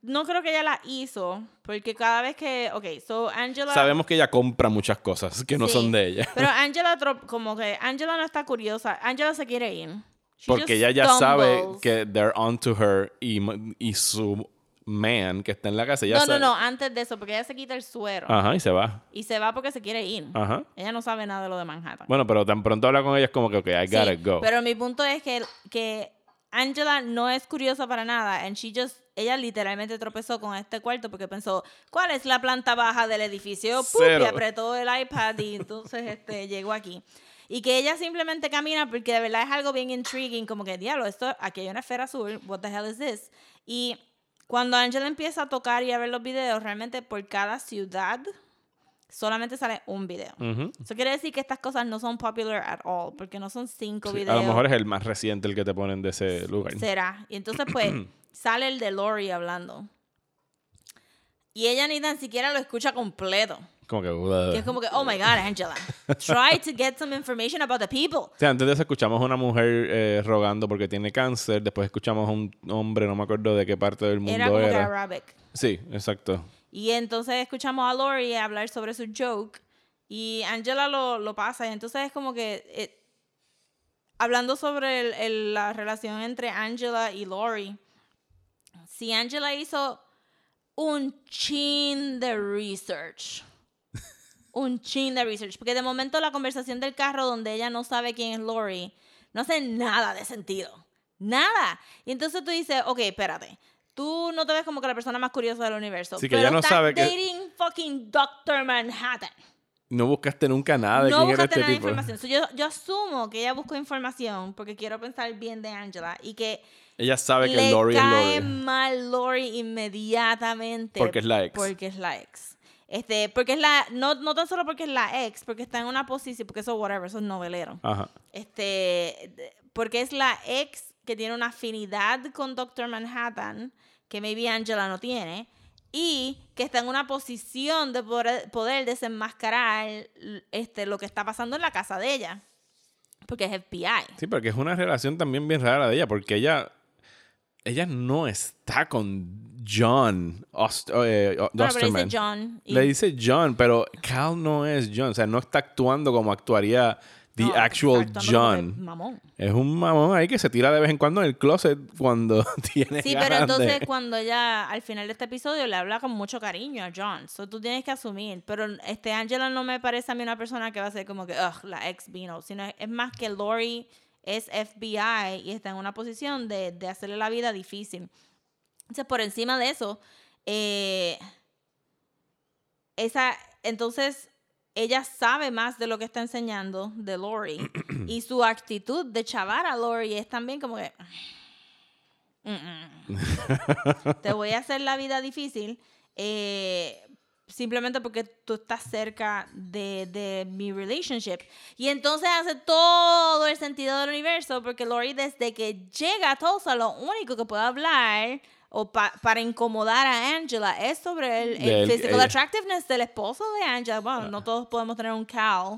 [SPEAKER 4] no creo que ella la hizo, porque cada vez que, ok, so Angela...
[SPEAKER 3] Sabemos que ella compra muchas cosas que no
[SPEAKER 4] Sí,
[SPEAKER 3] son de ella.
[SPEAKER 4] Pero [LAUGHS] Angela, como que Angela no está curiosa, Angela se quiere ir. She
[SPEAKER 3] Porque ella ya sabe que they're onto her y, y su man que está en la casa. Ya
[SPEAKER 4] No, no, no, antes de eso, porque ella se quita el suero
[SPEAKER 3] Ajá, y se va.
[SPEAKER 4] y se va porque se quiere ir.
[SPEAKER 3] Ajá.
[SPEAKER 4] Ella no sabe nada de lo de Manhattan.
[SPEAKER 3] Bueno, pero tan pronto habla con ella es como que, ok, I
[SPEAKER 4] Sí,
[SPEAKER 3] gotta go.
[SPEAKER 4] Pero mi punto es que, que Angela no es curiosa para nada. And she just, ella literalmente tropezó con este cuarto porque pensó, ¿cuál es la planta baja del edificio?
[SPEAKER 3] Cero.
[SPEAKER 4] Y apretó el iPad y entonces este, [LAUGHS] llegó aquí. Y que ella simplemente camina porque de verdad es algo bien intriguing, como que, diablo, esto, aquí hay una esfera azul, what the hell is this? Y cuando Angela empieza a tocar y a ver los videos, realmente por cada ciudad solamente sale un video. Eso quiere decir que estas cosas no son popular at all, porque no son cinco
[SPEAKER 3] Sí,
[SPEAKER 4] videos.
[SPEAKER 3] a lo mejor es el más reciente el que te ponen de ese lugar.
[SPEAKER 4] Será. Y entonces, pues, [CLEARS THROAT] sale el de Lori hablando. Y ella ni tan siquiera lo escucha completo.
[SPEAKER 3] Como que...
[SPEAKER 4] Que es como que, oh my God, Angela. Try to get some information about the people.
[SPEAKER 3] O sea, antes escuchamos a una mujer eh, rogando porque tiene cáncer. Después escuchamos a un hombre, no me acuerdo de qué parte del mundo
[SPEAKER 4] Era
[SPEAKER 3] era.
[SPEAKER 4] como que Arabic.
[SPEAKER 3] Sí, exacto.
[SPEAKER 4] Y entonces escuchamos a Lori hablar sobre su joke. Y Angela lo, lo pasa. Y entonces es como que. eh, hablando sobre el- el- la relación entre Angela y Lori. Si Angela hizo un chin de research. Un chin de research. Porque de momento la conversación del carro donde ella no sabe quién es Lori no hace nada de sentido. Nada. Y entonces tú dices, ok, espérate. Tú no te ves como que la persona más curiosa del universo.
[SPEAKER 3] Sí, que
[SPEAKER 4] pero
[SPEAKER 3] ella no
[SPEAKER 4] estás
[SPEAKER 3] sabe que-
[SPEAKER 4] dating fucking Doctor Manhattan.
[SPEAKER 3] No buscaste nunca nada de
[SPEAKER 4] no
[SPEAKER 3] quién era este
[SPEAKER 4] nada de
[SPEAKER 3] tipo.
[SPEAKER 4] información. So, yo, yo asumo que ella buscó información porque quiero pensar bien de Angela y que
[SPEAKER 3] Ella sabe que
[SPEAKER 4] le
[SPEAKER 3] Lori es
[SPEAKER 4] cae
[SPEAKER 3] Lori.
[SPEAKER 4] mal Lori inmediatamente.
[SPEAKER 3] Porque es la ex.
[SPEAKER 4] Porque es la ex. Este, porque es la, no, no tan solo porque es la ex, porque está en una posición, porque eso whatever, eso es novelero.
[SPEAKER 3] Ajá.
[SPEAKER 4] Este, porque es la ex que tiene una afinidad con Doctor Manhattan, que maybe Angela no tiene, y que está en una posición de poder, poder desenmascarar este, lo que está pasando en la casa de ella. Porque es FBI.
[SPEAKER 3] Sí, porque es una relación también bien rara de ella, porque ella, ella no está con John Ost eh, Osterman.
[SPEAKER 4] dice John. y-
[SPEAKER 3] Le dice John, pero Cal no es John. O sea, no está actuando como actuaría the
[SPEAKER 4] no,
[SPEAKER 3] actual John.
[SPEAKER 4] Mamón.
[SPEAKER 3] Es un mamón ahí que se tira de vez en cuando en el closet cuando [LAUGHS] tiene
[SPEAKER 4] Sí,
[SPEAKER 3] ganas
[SPEAKER 4] pero entonces
[SPEAKER 3] de-
[SPEAKER 4] cuando ella al final de este episodio le habla con mucho cariño a John, so tú tienes que asumir, pero este Angela no me parece a mí una persona que va a ser como que, ugh, la ex vino, sino es más que Lori es FBI y está en una posición de, de hacerle la vida difícil. Entonces, por encima de eso, eh, esa, entonces ella sabe más de lo que está enseñando de Lori [CLEARS THROAT] y su actitud de chavar a Lori es también como que "Mm, mm, [LAUGHS] te voy a hacer la vida difícil eh, simplemente porque tú estás cerca de, de mi relationship y entonces hace todo el sentido del universo porque Lori desde que llega a Tulsa lo único que puede hablar o pa- para incomodar a Angela es sobre el, el
[SPEAKER 3] Del-
[SPEAKER 4] physical
[SPEAKER 3] eh.
[SPEAKER 4] attractiveness del esposo de Angela. Bueno, no todos podemos tener un Cal.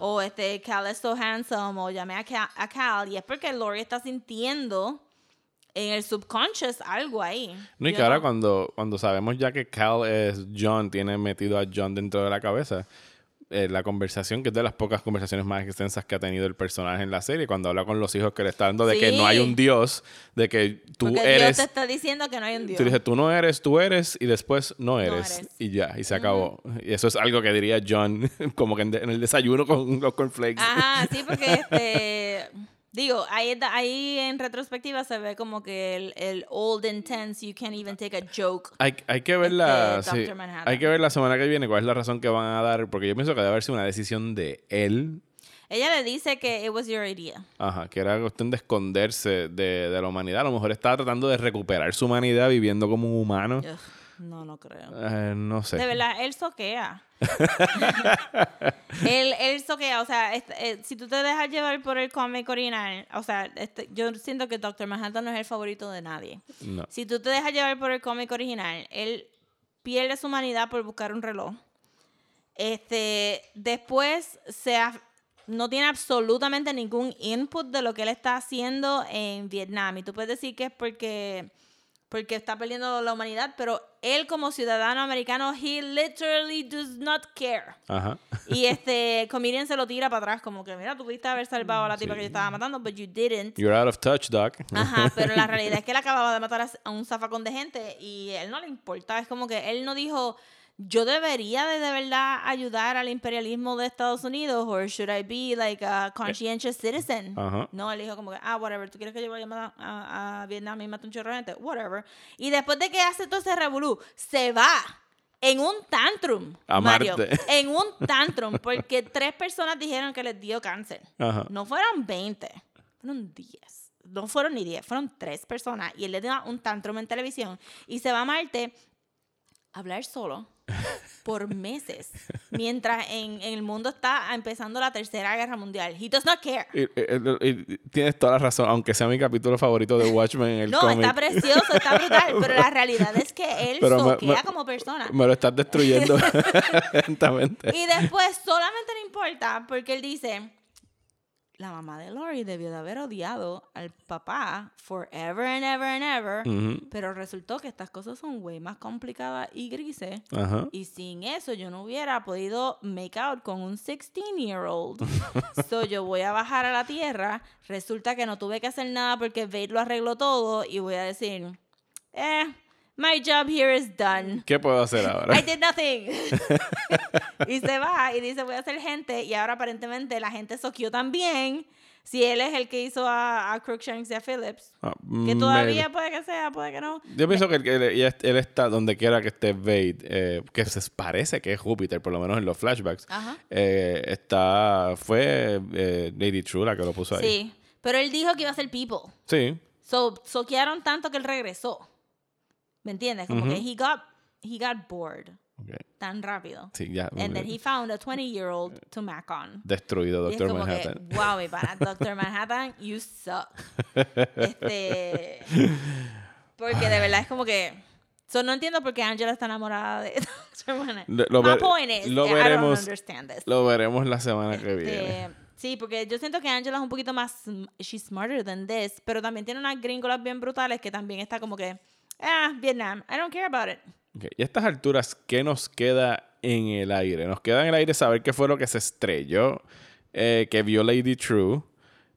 [SPEAKER 4] O este, Cal es so handsome. O llamé a Cal, a Cal. Y es porque Lori está sintiendo en el subconscious algo ahí.
[SPEAKER 3] No, y que ahora
[SPEAKER 4] no-
[SPEAKER 3] cuando, cuando sabemos ya que Cal es John, tiene metido a John dentro de la cabeza, eh, la conversación, que es de las pocas conversaciones más extensas que ha tenido el personaje en la serie, cuando habla con los hijos que le está dando de que no hay un Dios, de que tú
[SPEAKER 4] porque
[SPEAKER 3] eres...
[SPEAKER 4] Dios te está diciendo que no hay un Dios.
[SPEAKER 3] Tú dices, tú no eres, tú eres, y después no eres.
[SPEAKER 4] eres.
[SPEAKER 3] Y ya, y se acabó. Y eso es algo que diría John, [LAUGHS] como que en el desayuno con los cornflakes.
[SPEAKER 4] Ajá, sí, porque este. [LAUGHS] Digo, ahí, ahí en retrospectiva se ve como que el, el old intense, you can't even take a joke.
[SPEAKER 3] Hay, hay que ver la, sí, hay que ver la semana que viene cuál es la razón que van a dar, porque yo pienso que debe haber sido una decisión de él.
[SPEAKER 4] Ella le dice que it was your idea.
[SPEAKER 3] Ajá, que era cuestión de esconderse de, de la humanidad. A lo mejor estaba tratando de recuperar su humanidad viviendo como un humano.
[SPEAKER 4] Ugh, no, no creo.
[SPEAKER 3] Eh, no sé.
[SPEAKER 4] De verdad, él soquea. [LAUGHS] él, él soquea, o sea, eh, si tú te dejas llevar por el cómic original, o sea, este, yo siento que Doctor Manhattan no es el favorito de nadie.
[SPEAKER 3] No.
[SPEAKER 4] Si tú te dejas llevar por el cómic original, él pierde su humanidad por buscar un reloj. Este, después se no tiene absolutamente ningún input de lo que él está haciendo en Vietnam. Y tú puedes decir que es porque, porque está perdiendo la humanidad, pero él como ciudadano americano, he literally does not care.
[SPEAKER 3] Ajá.
[SPEAKER 4] Y [LAUGHS] este comedian se lo tira para atrás, como que, mira, tú pudiste haber salvado a la tipa que yo estaba matando, but you didn't.
[SPEAKER 3] You're out of touch, Doc.
[SPEAKER 4] Ajá, [LAUGHS] pero la realidad es que él acababa de matar a- un zafacón de gente y él no le importa. Es como que él no dijo, yo debería de, de verdad ayudar al imperialismo de Estados Unidos or should I be like a conscientious citizen?
[SPEAKER 3] Ajá.
[SPEAKER 4] No, él dijo como que, ah, whatever, ¿tú quieres que yo vaya a, a, a Vietnam y mate un chorro de gente? Whatever. Y después de que hace todo ese revolú, se va en un tantrum,
[SPEAKER 3] A
[SPEAKER 4] Mario. [LAUGHS] En un tantrum, porque tres personas dijeron que les dio cáncer.
[SPEAKER 3] Ajá.
[SPEAKER 4] No fueron 20, fueron 10. No fueron ni 10, fueron tres personas. Y él le dio un tantrum en televisión y se va a Marte hablar solo [LAUGHS] por meses. Mientras en, en el mundo está empezando la tercera guerra mundial. He does not care.
[SPEAKER 3] Y- y- y- y tienes toda la razón, aunque sea mi capítulo favorito de Watchmen en el
[SPEAKER 4] No,
[SPEAKER 3] cómic.
[SPEAKER 4] está precioso, está brutal, [LAUGHS] pero la realidad es que él
[SPEAKER 3] Pero me-
[SPEAKER 4] soquea
[SPEAKER 3] me-
[SPEAKER 4] como persona.
[SPEAKER 3] Me lo estás destruyendo [LAUGHS] lentamente.
[SPEAKER 4] Y después solamente le importa porque él dice, la mamá de Lori debió de haber odiado al papá forever and ever and ever, pero resultó que estas cosas son way más complicadas y grises. Y sin eso yo no hubiera podido make out con un 16-year-old. [LAUGHS] so yo voy a bajar a la tierra. Resulta que no tuve que hacer nada porque Vade lo arregló todo. Y voy a decir, eh, my job here is done.
[SPEAKER 3] ¿Qué puedo hacer ahora?
[SPEAKER 4] I did nothing. [LAUGHS] [LAUGHS] y se va y dice, voy a hacer gente. Y ahora aparentemente la gente soqueó también. Si él es el que hizo a, a Crookshanks y a Phillips.
[SPEAKER 3] Ah,
[SPEAKER 4] Que
[SPEAKER 3] me-
[SPEAKER 4] todavía puede que sea, puede que no.
[SPEAKER 3] Yo pienso que él, él- él- él está donde quiera que esté Vade, eh, que se parece que es Júpiter, por lo menos en los flashbacks.
[SPEAKER 4] Ajá.
[SPEAKER 3] Eh, está, fue eh, Lady True la que lo puso ahí.
[SPEAKER 4] Sí. Pero él dijo que iba a ser People.
[SPEAKER 3] Sí.
[SPEAKER 4] So, soquearon tanto que él regresó. ¿Me entiendes? Como que he got, he got bored tan rápido.
[SPEAKER 3] Sí, ya.
[SPEAKER 4] And then he found a 20-year-old to mac on.
[SPEAKER 3] Destruido Doctor Manhattan.
[SPEAKER 4] que, wow, mi pana, Doctor [LAUGHS] Manhattan, you suck. [LAUGHS] Este, porque de verdad es como que, so, no entiendo por qué Angela está enamorada de [LAUGHS] Doctor Manhattan.
[SPEAKER 3] Lo- lo
[SPEAKER 4] My
[SPEAKER 3] ver-
[SPEAKER 4] point is,
[SPEAKER 3] lo
[SPEAKER 4] I don't
[SPEAKER 3] veremos-
[SPEAKER 4] understand this.
[SPEAKER 3] Lo veremos la semana que viene.
[SPEAKER 4] Este, sí, porque yo siento que Angela es un poquito más, she's smarter than this, pero también tiene unas gringolas bien brutales que también está como que, ah, Vietnam, I don't care about it.
[SPEAKER 3] Ok, Y a estas alturas, ¿qué nos queda en el aire? Nos queda en el aire saber qué fue lo que se estrelló, eh, que vio Lady True.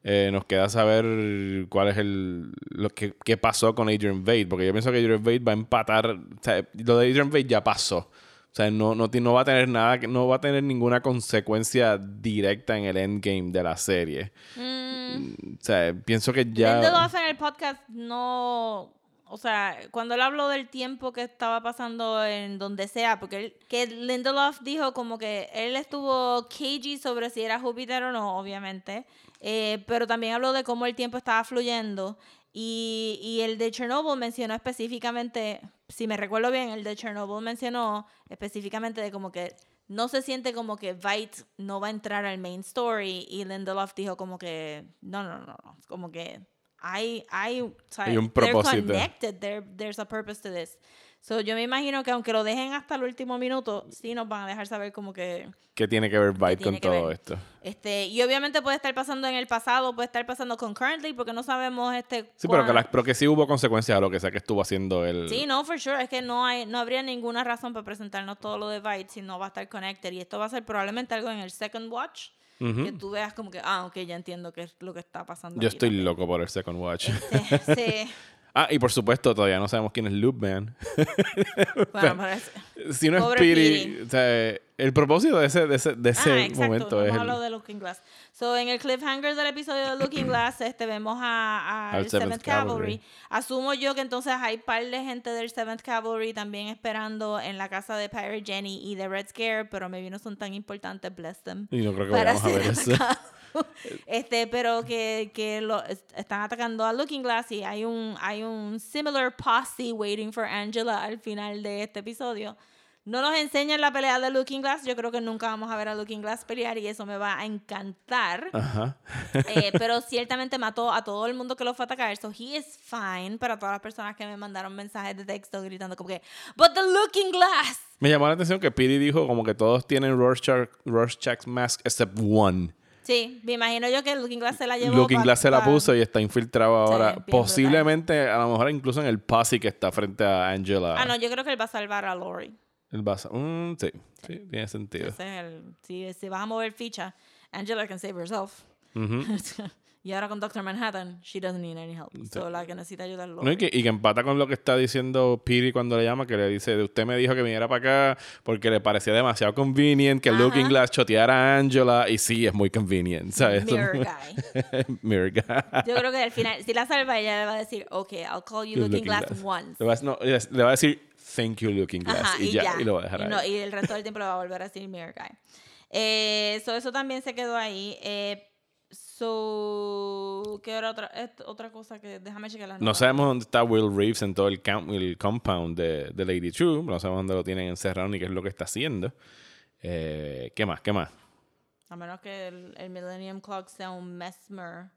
[SPEAKER 3] Eh, nos queda saber cuál es el lo que, qué pasó con Adrian Vade, porque yo pienso que Adrian Vade va a empatar. O sea, lo de Adrian Vade ya pasó. O sea, no, no, no va a tener nada, no va a tener ninguna consecuencia directa en el endgame de la serie. O sea, pienso que ya.
[SPEAKER 4] En el podcast no. O sea, cuando él habló del tiempo que estaba pasando en donde sea, porque él, que Lindelof dijo como que él estuvo cagey sobre si era Júpiter o no, obviamente, eh, pero también habló de cómo el tiempo estaba fluyendo. Y, y el de Chernobyl mencionó específicamente, si me recuerdo bien, el de Chernobyl mencionó específicamente de como que no se siente como que Vite no va a entrar al main story y Lindelof dijo como que no, no, no, no, como que hay, hay, o sea,
[SPEAKER 3] Hay un
[SPEAKER 4] they're
[SPEAKER 3] propósito.
[SPEAKER 4] connected, there- there's a purpose to this. So, yo me imagino que aunque lo dejen hasta el último minuto, sí nos van a dejar saber como que
[SPEAKER 3] ¿Qué tiene que ver Byte con todo
[SPEAKER 4] ver?
[SPEAKER 3] esto?
[SPEAKER 4] este y obviamente puede estar pasando en el pasado, puede estar pasando concurrently porque no sabemos este
[SPEAKER 3] Sí, pero que, la- pero que sí hubo consecuencias a lo que sea que estuvo haciendo el.
[SPEAKER 4] Sí, no, for sure. Es que no hay, no habría ninguna razón para presentarnos todo lo de Byte si no va a estar connected. Y esto va a ser probablemente algo en el second watch. Que tú veas como que, ah, ok, ya entiendo qué es lo que está pasando.
[SPEAKER 3] Yo
[SPEAKER 4] aquí
[SPEAKER 3] estoy
[SPEAKER 4] también.
[SPEAKER 3] loco por el Second Watch.
[SPEAKER 4] Este, [LAUGHS] sí.
[SPEAKER 3] Ah, y por supuesto, todavía no sabemos quién es Loop Man. [LAUGHS]
[SPEAKER 4] Bueno, parece.
[SPEAKER 3] si no es o sea, el propósito de ese, de ese, de ese
[SPEAKER 4] ah,
[SPEAKER 3] momento es.
[SPEAKER 4] hemos
[SPEAKER 3] el-
[SPEAKER 4] hablado de Looking Glass. So, en el cliffhanger del episodio de Looking [CLEARS THROAT] Glass, este, vemos a, el
[SPEAKER 3] 7th
[SPEAKER 4] 7th Cavalry.
[SPEAKER 3] Cavalry.
[SPEAKER 4] Asumo yo que entonces hay par de gente del 7th Cavalry también esperando en la casa de Pirate Jenny y de Red Scare, pero maybe no son tan importantes, bless them.
[SPEAKER 3] Y no creo que vayamos a ver eso. [LAUGHS]
[SPEAKER 4] Este, pero que, que lo, est- están atacando a Looking Glass y hay un, hay un similar posse waiting for Angela al final de este episodio. No nos enseñan la pelea de Looking Glass. Yo creo que nunca vamos a ver a Looking Glass pelear y eso me va a encantar.
[SPEAKER 3] Ajá.
[SPEAKER 4] Eh, [LAUGHS] pero ciertamente mató a todo el mundo que lo fue a atacar. So he is fine para todas las personas que me mandaron mensajes de texto gritando como que, but the Looking Glass.
[SPEAKER 3] Me llamó la atención que Piri dijo como que todos tienen Rorschach, Rorschach's mask except one.
[SPEAKER 4] Sí, me imagino yo que Looking Glass se la llevó.
[SPEAKER 3] Looking Glass se la puso y está infiltrado ahora.
[SPEAKER 4] bien
[SPEAKER 3] Posiblemente, a lo mejor incluso en el posse que está frente a Angela.
[SPEAKER 4] Ah, no, yo creo que él va a salvar a Lori.
[SPEAKER 3] El basa- mm, sí, sí, tiene sentido.
[SPEAKER 4] El, si, si vas a mover ficha, Angela can save herself.
[SPEAKER 3] Ujú. [LAUGHS]
[SPEAKER 4] y ahora con Doctor Manhattan, she doesn't need any help. So la que necesita ayuda es.
[SPEAKER 3] No, y, que, y que empata con lo que está diciendo Piri cuando le llama, que le dice, usted me dijo que viniera para acá porque le parecía demasiado convenient que
[SPEAKER 4] Ajá.
[SPEAKER 3] Looking Glass choteara a Angela. Y sí, es muy convenient, ¿sabes?
[SPEAKER 4] Mirror [LAUGHS] guy.
[SPEAKER 3] Mirror guy.
[SPEAKER 4] Yo creo que al final, si la salva, ella le va a decir, ok, I'll call you Looking, Glass, once.
[SPEAKER 3] Le va, no, le va a decir, thank you, Looking Glass.
[SPEAKER 4] Ajá,
[SPEAKER 3] y, ya, y lo va a dejar
[SPEAKER 4] y,
[SPEAKER 3] ahí.
[SPEAKER 4] no- y el resto del tiempo le va a volver a decir Mirror Guy. Eh, so eso también se quedó ahí. Eh, so, ¿qué era otra, est- otra cosa que... Déjame checar las
[SPEAKER 3] No
[SPEAKER 4] notas.
[SPEAKER 3] sabemos dónde está Will Reeves en todo el, camp- el compound de, de Lady True. No sabemos dónde lo tienen encerrado ni qué es lo que está haciendo. Eh, ¿Qué más? ¿Qué más?
[SPEAKER 4] A menos que el, el Millennium Clock sea un Mesmer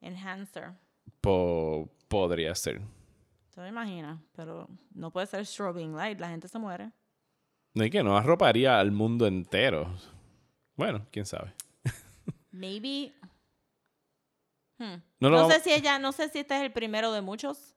[SPEAKER 4] Enhancer.
[SPEAKER 3] Po- podría ser.
[SPEAKER 4] Se me imagina, pero no puede ser strobing light, la gente se muere.
[SPEAKER 3] No, y que no arroparía al mundo entero. Bueno, quién sabe.
[SPEAKER 4] Maybe... Hmm.
[SPEAKER 3] No
[SPEAKER 4] No,
[SPEAKER 3] lo
[SPEAKER 4] sé si ella, no sé si este es el primero de muchos.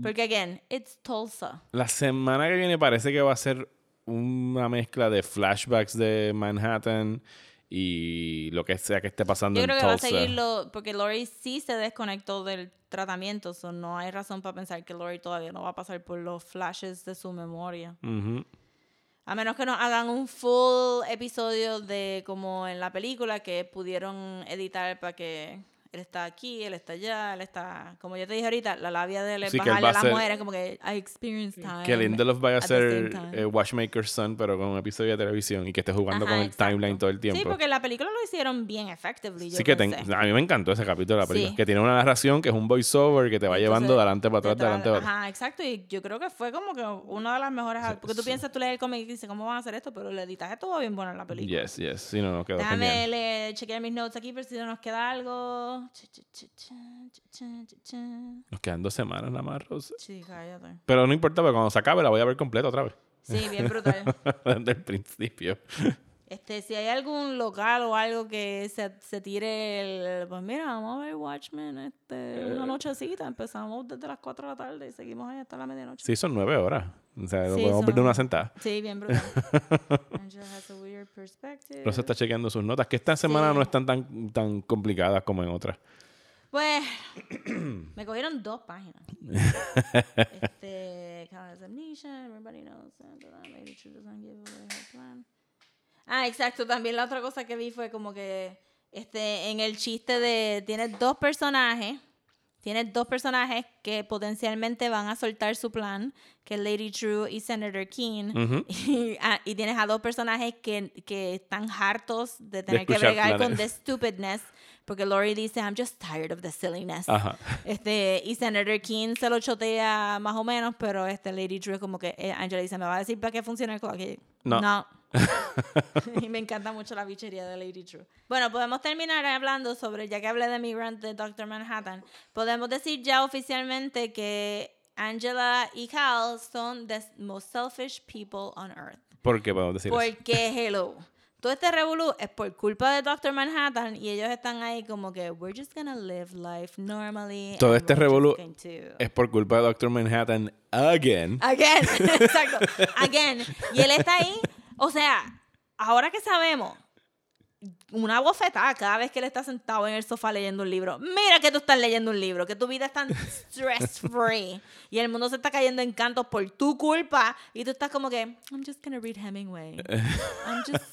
[SPEAKER 4] Porque, again, it's Tulsa.
[SPEAKER 3] La semana que viene parece que va a ser una mezcla de flashbacks de Manhattan y lo que sea que esté pasando
[SPEAKER 4] Yo
[SPEAKER 3] en
[SPEAKER 4] que va a
[SPEAKER 3] Tulsa.
[SPEAKER 4] seguirlo, porque Lori sí se desconectó del tratamiento, so no hay razón para pensar que Lori todavía no va a pasar por los flashes de su memoria. A menos que nos hagan un full episodio de como en la película que pudieron editar para que él está aquí, él está allá, él está, como yo te dije ahorita, la labia de él es
[SPEAKER 3] Sí,
[SPEAKER 4] bajarle
[SPEAKER 3] va
[SPEAKER 4] a
[SPEAKER 3] a
[SPEAKER 4] la
[SPEAKER 3] ser-
[SPEAKER 4] mujer, como que I experienced time.
[SPEAKER 3] Que Lindelof vaya a ser eh, Watchmaker's Son, pero con un episodio de televisión y que esté jugando
[SPEAKER 4] Ajá,
[SPEAKER 3] con el
[SPEAKER 4] exacto.
[SPEAKER 3] timeline todo el tiempo.
[SPEAKER 4] Sí, porque la película lo hicieron bien effectively. yo
[SPEAKER 3] Sí que ten-
[SPEAKER 4] pensé.
[SPEAKER 3] a mí me encantó ese capítulo de la película.
[SPEAKER 4] Sí.
[SPEAKER 3] Que tiene una narración que es un voiceover que te va llevando de adelante para atrás, de adelante para atrás.
[SPEAKER 4] Ajá, exacto. Y yo creo que fue como que una de las mejores. porque tú
[SPEAKER 3] sí.
[SPEAKER 4] piensas, tú lees el cómic y dices, ¿cómo van a hacer esto? Pero el editaje estuvo bien bueno en la película.
[SPEAKER 3] Yes, yes. Sí, no, no, quedó
[SPEAKER 4] Déjame
[SPEAKER 3] genial.
[SPEAKER 4] leer- chequear mis notes aquí por si nos queda algo.
[SPEAKER 3] Nos quedan dos semanas nada más, Rosa.
[SPEAKER 4] Sí, cállate.
[SPEAKER 3] Pero no importa, porque cuando se acabe la voy a ver completa otra vez.
[SPEAKER 4] Sí, bien brutal. [LAUGHS]
[SPEAKER 3] Desde el principio.
[SPEAKER 4] Este, si hay algún local o algo que se, se tire el, pues mira, vamos a ver Watchmen, este,
[SPEAKER 3] Eh.
[SPEAKER 4] una nochecita, empezamos desde las 4 de la tarde y seguimos ahí hasta la medianoche.
[SPEAKER 3] Sí, son nueve horas. O sea, lo
[SPEAKER 4] Sí,
[SPEAKER 3] podemos ver de una sentada.
[SPEAKER 4] Sí, bien brutal. Angela has a weird perspective.
[SPEAKER 3] Rosa está chequeando sus notas, que esta semana
[SPEAKER 4] Sí.
[SPEAKER 3] no están tan, tan complicadas como en otras.
[SPEAKER 4] Pues, me cogieron dos páginas. este, Amnesia, everybody knows that the lady true doesn't give away her plan. Ah, exacto. También la otra cosa que vi fue como que, este, en el chiste de, tienes dos personajes, tienes dos personajes que potencialmente van a soltar su plan, que es Lady True y Senator King. Y, ah, y tienes a dos personajes que, que están hartos de tener que bregar con the stupidness, porque Lori dice, I'm just tired of the silliness.
[SPEAKER 3] Ajá.
[SPEAKER 4] Este, y Senator King se lo chotea más o menos, pero este Lady True es como que eh, Angela dice, ¿me va a decir para qué funciona el clock? Y,
[SPEAKER 3] No. [LAUGHS] [LAUGHS]
[SPEAKER 4] y me encanta mucho la bichería de Lady True. Bueno, podemos terminar hablando sobre, ya que hablé de mi rant de Doctor Manhattan, podemos decir ya oficialmente que Angela y Cal son the most selfish people on earth.
[SPEAKER 3] ¿Por qué podemos decir eso?
[SPEAKER 4] Porque, hello, todo este revolú es por culpa de Doctor Manhattan y ellos están ahí como que, we're just gonna live life normally.
[SPEAKER 3] Todo este revolú
[SPEAKER 4] going to-"
[SPEAKER 3] Es por culpa de Doctor Manhattan again.
[SPEAKER 4] Again, [LAUGHS] exacto, [LAUGHS] again. Y él está ahí, o sea, ahora que sabemos, una bofetada cada vez que él está sentado en el sofá leyendo un libro. Mira que tú estás leyendo un libro, que tu vida es tan [LAUGHS] stress free y el mundo se está cayendo en cantos por tu culpa y tú estás como que I'm just gonna read Hemingway. [LAUGHS] I'm just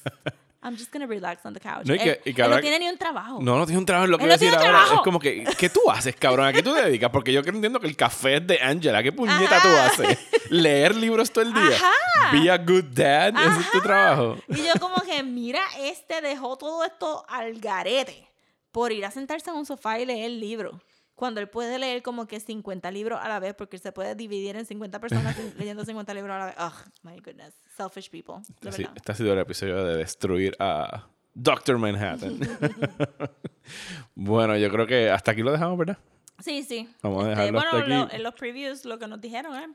[SPEAKER 4] I'm just gonna relax on the couch.
[SPEAKER 3] No, y que-
[SPEAKER 4] él,
[SPEAKER 3] y que
[SPEAKER 4] él
[SPEAKER 3] ahora
[SPEAKER 4] no tiene ni un trabajo.
[SPEAKER 3] No, no tiene un trabajo lo que
[SPEAKER 4] Él
[SPEAKER 3] voy a
[SPEAKER 4] no tiene
[SPEAKER 3] decir ahora. Es
[SPEAKER 4] trabajo.
[SPEAKER 3] como que, ¿qué tú haces, cabrón? ¿A qué tú te dedicas? Porque yo entiendo que el café es de Angela. ¿Qué puñeta
[SPEAKER 4] Ajá.
[SPEAKER 3] tú haces? [LAUGHS] ¿Leer libros todo el día?
[SPEAKER 4] Ajá.
[SPEAKER 3] Be a good dad. Ese es tu trabajo.
[SPEAKER 4] Y yo como que, mira, este dejó todo esto al garete por ir a sentarse en un sofá y leer libros. Cuando él puede leer como que 50 libros a la vez, porque se puede dividir en 50 personas [LAUGHS] leyendo 50 libros a la vez. Oh, my goodness. Selfish people. De
[SPEAKER 3] Sí, este ha sido el episodio de destruir a Doctor Manhattan. [LAUGHS] bueno, yo creo que hasta aquí lo dejamos, ¿verdad?
[SPEAKER 4] Sí, sí.
[SPEAKER 3] Vamos a
[SPEAKER 4] Este,
[SPEAKER 3] dejarlo
[SPEAKER 4] bueno,
[SPEAKER 3] hasta
[SPEAKER 4] lo-
[SPEAKER 3] aquí.
[SPEAKER 4] en los previews lo que nos dijeron es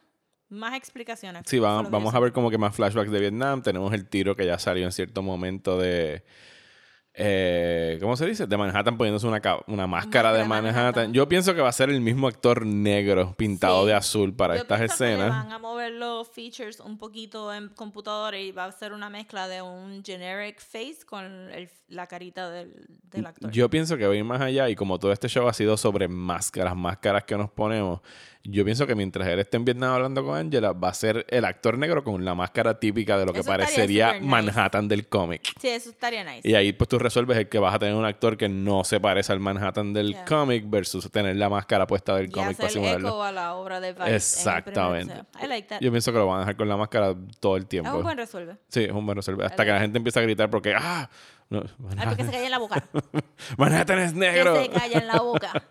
[SPEAKER 4] más explicaciones.
[SPEAKER 3] Sí,
[SPEAKER 4] lo
[SPEAKER 3] vamos a ver como que más flashbacks de Vietnam. Tenemos el tiro que ya salió en cierto momento de... eh, ¿Cómo se dice? De Manhattan poniéndose una, una máscara de Manhattan.
[SPEAKER 4] Manhattan.
[SPEAKER 3] Yo pienso que va a ser el mismo actor negro pintado
[SPEAKER 4] Sí.
[SPEAKER 3] de azul para
[SPEAKER 4] Yo
[SPEAKER 3] estas
[SPEAKER 4] pienso que
[SPEAKER 3] escenas.
[SPEAKER 4] van a mover los features un poquito en computadora y va a ser una mezcla de un generic face con el- la carita del, del actor.
[SPEAKER 3] Yo pienso que va a ir más allá y como todo este show ha sido sobre máscaras, máscaras que nos ponemos, yo pienso que mientras él esté en Vietnam hablando con Angela, va a ser el actor negro con la máscara típica de lo que
[SPEAKER 4] Eso
[SPEAKER 3] parecería
[SPEAKER 4] nice.
[SPEAKER 3] Manhattan del cómic.
[SPEAKER 4] Sí, eso estaría nice.
[SPEAKER 3] Y ahí pues tú resuelves el que vas a tener un actor que no se parece al Manhattan del
[SPEAKER 4] Yeah.
[SPEAKER 3] cómic versus tener la máscara puesta del cómic para simularlo.
[SPEAKER 4] eco a la obra de Vice.
[SPEAKER 3] Exactamente.
[SPEAKER 4] episodio. I like that.
[SPEAKER 3] Yo pienso que lo van a dejar con la máscara todo el
[SPEAKER 4] Es
[SPEAKER 3] tiempo.
[SPEAKER 4] un buen resuelve.
[SPEAKER 3] Sí, es un buen resolver. Hasta que la gente empieza a gritar porque, ah, no,
[SPEAKER 4] Ah, porque
[SPEAKER 3] Manhattan, [LAUGHS]
[SPEAKER 4] se calla en la boca.
[SPEAKER 3] Manhattan es [LAUGHS] negro.
[SPEAKER 4] que se calla en la boca.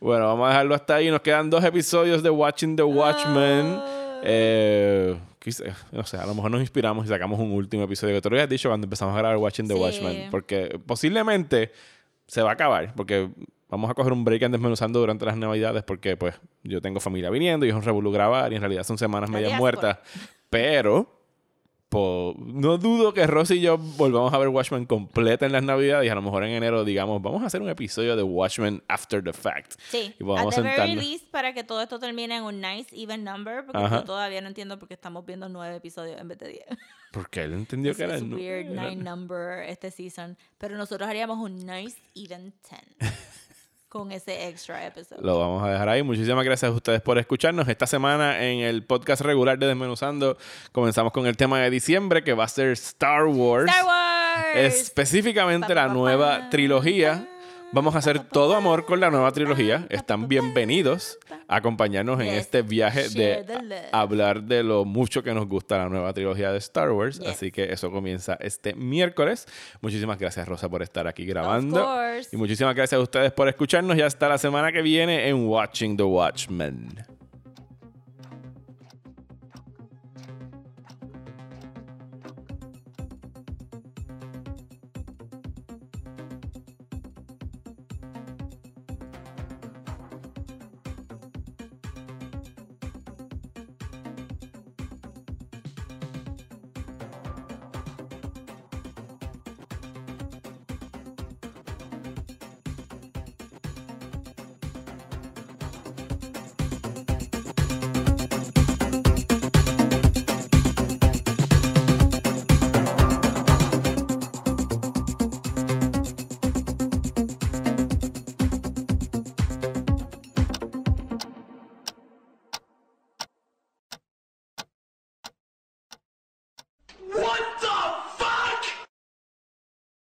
[SPEAKER 3] Bueno, vamos a dejarlo hasta ahí. Nos quedan dos episodios de Watching the Watchmen.
[SPEAKER 4] Ah.
[SPEAKER 3] Eh, no sé, a lo mejor nos inspiramos y sacamos un último episodio que tú lo habías dicho cuando empezamos a grabar Watching the
[SPEAKER 4] Sí.
[SPEAKER 3] Watchmen. Porque posiblemente se va a acabar. Porque vamos a coger un break en desmenuzando durante las navidades. Porque pues yo tengo familia viniendo y es un revolú grabar. Y en realidad son semanas medias muertas. Pero no dudo que Rosy y yo volvamos a ver Watchmen completa en las navidades. Y a lo mejor en enero digamos, vamos a hacer un episodio de Watchmen After the Fact.
[SPEAKER 4] Sí,
[SPEAKER 3] Y vamos
[SPEAKER 4] at
[SPEAKER 3] a
[SPEAKER 4] the very least para que todo esto termine en un nice even number, porque
[SPEAKER 3] Ajá.
[SPEAKER 4] yo todavía no entiendo por qué estamos viendo nueve episodios en vez de diez. [LAUGHS]
[SPEAKER 3] Porque él entendió que era
[SPEAKER 4] weird nine number este season, pero nosotros haríamos un nice even ten [LAUGHS] con ese extra episode.
[SPEAKER 3] Lo vamos a dejar ahí. Muchísimas gracias a ustedes por escucharnos. Esta semana en el podcast regular de Desmenuzando comenzamos con el tema de diciembre que va a ser Star Wars.
[SPEAKER 4] Star Wars.
[SPEAKER 3] Específicamente la
[SPEAKER 4] Pa, pa, pa,
[SPEAKER 3] nueva trilogía. Vamos a hacer todo amor con la nueva trilogía. Están bienvenidos a acompañarnos en este viaje de hablar de lo mucho que nos gusta la nueva trilogía de Star Wars. Así que eso comienza este miércoles. Muchísimas gracias, Rosa, por estar aquí grabando. Y muchísimas gracias a ustedes por escucharnos y hasta la semana que viene en Watching the Watchmen.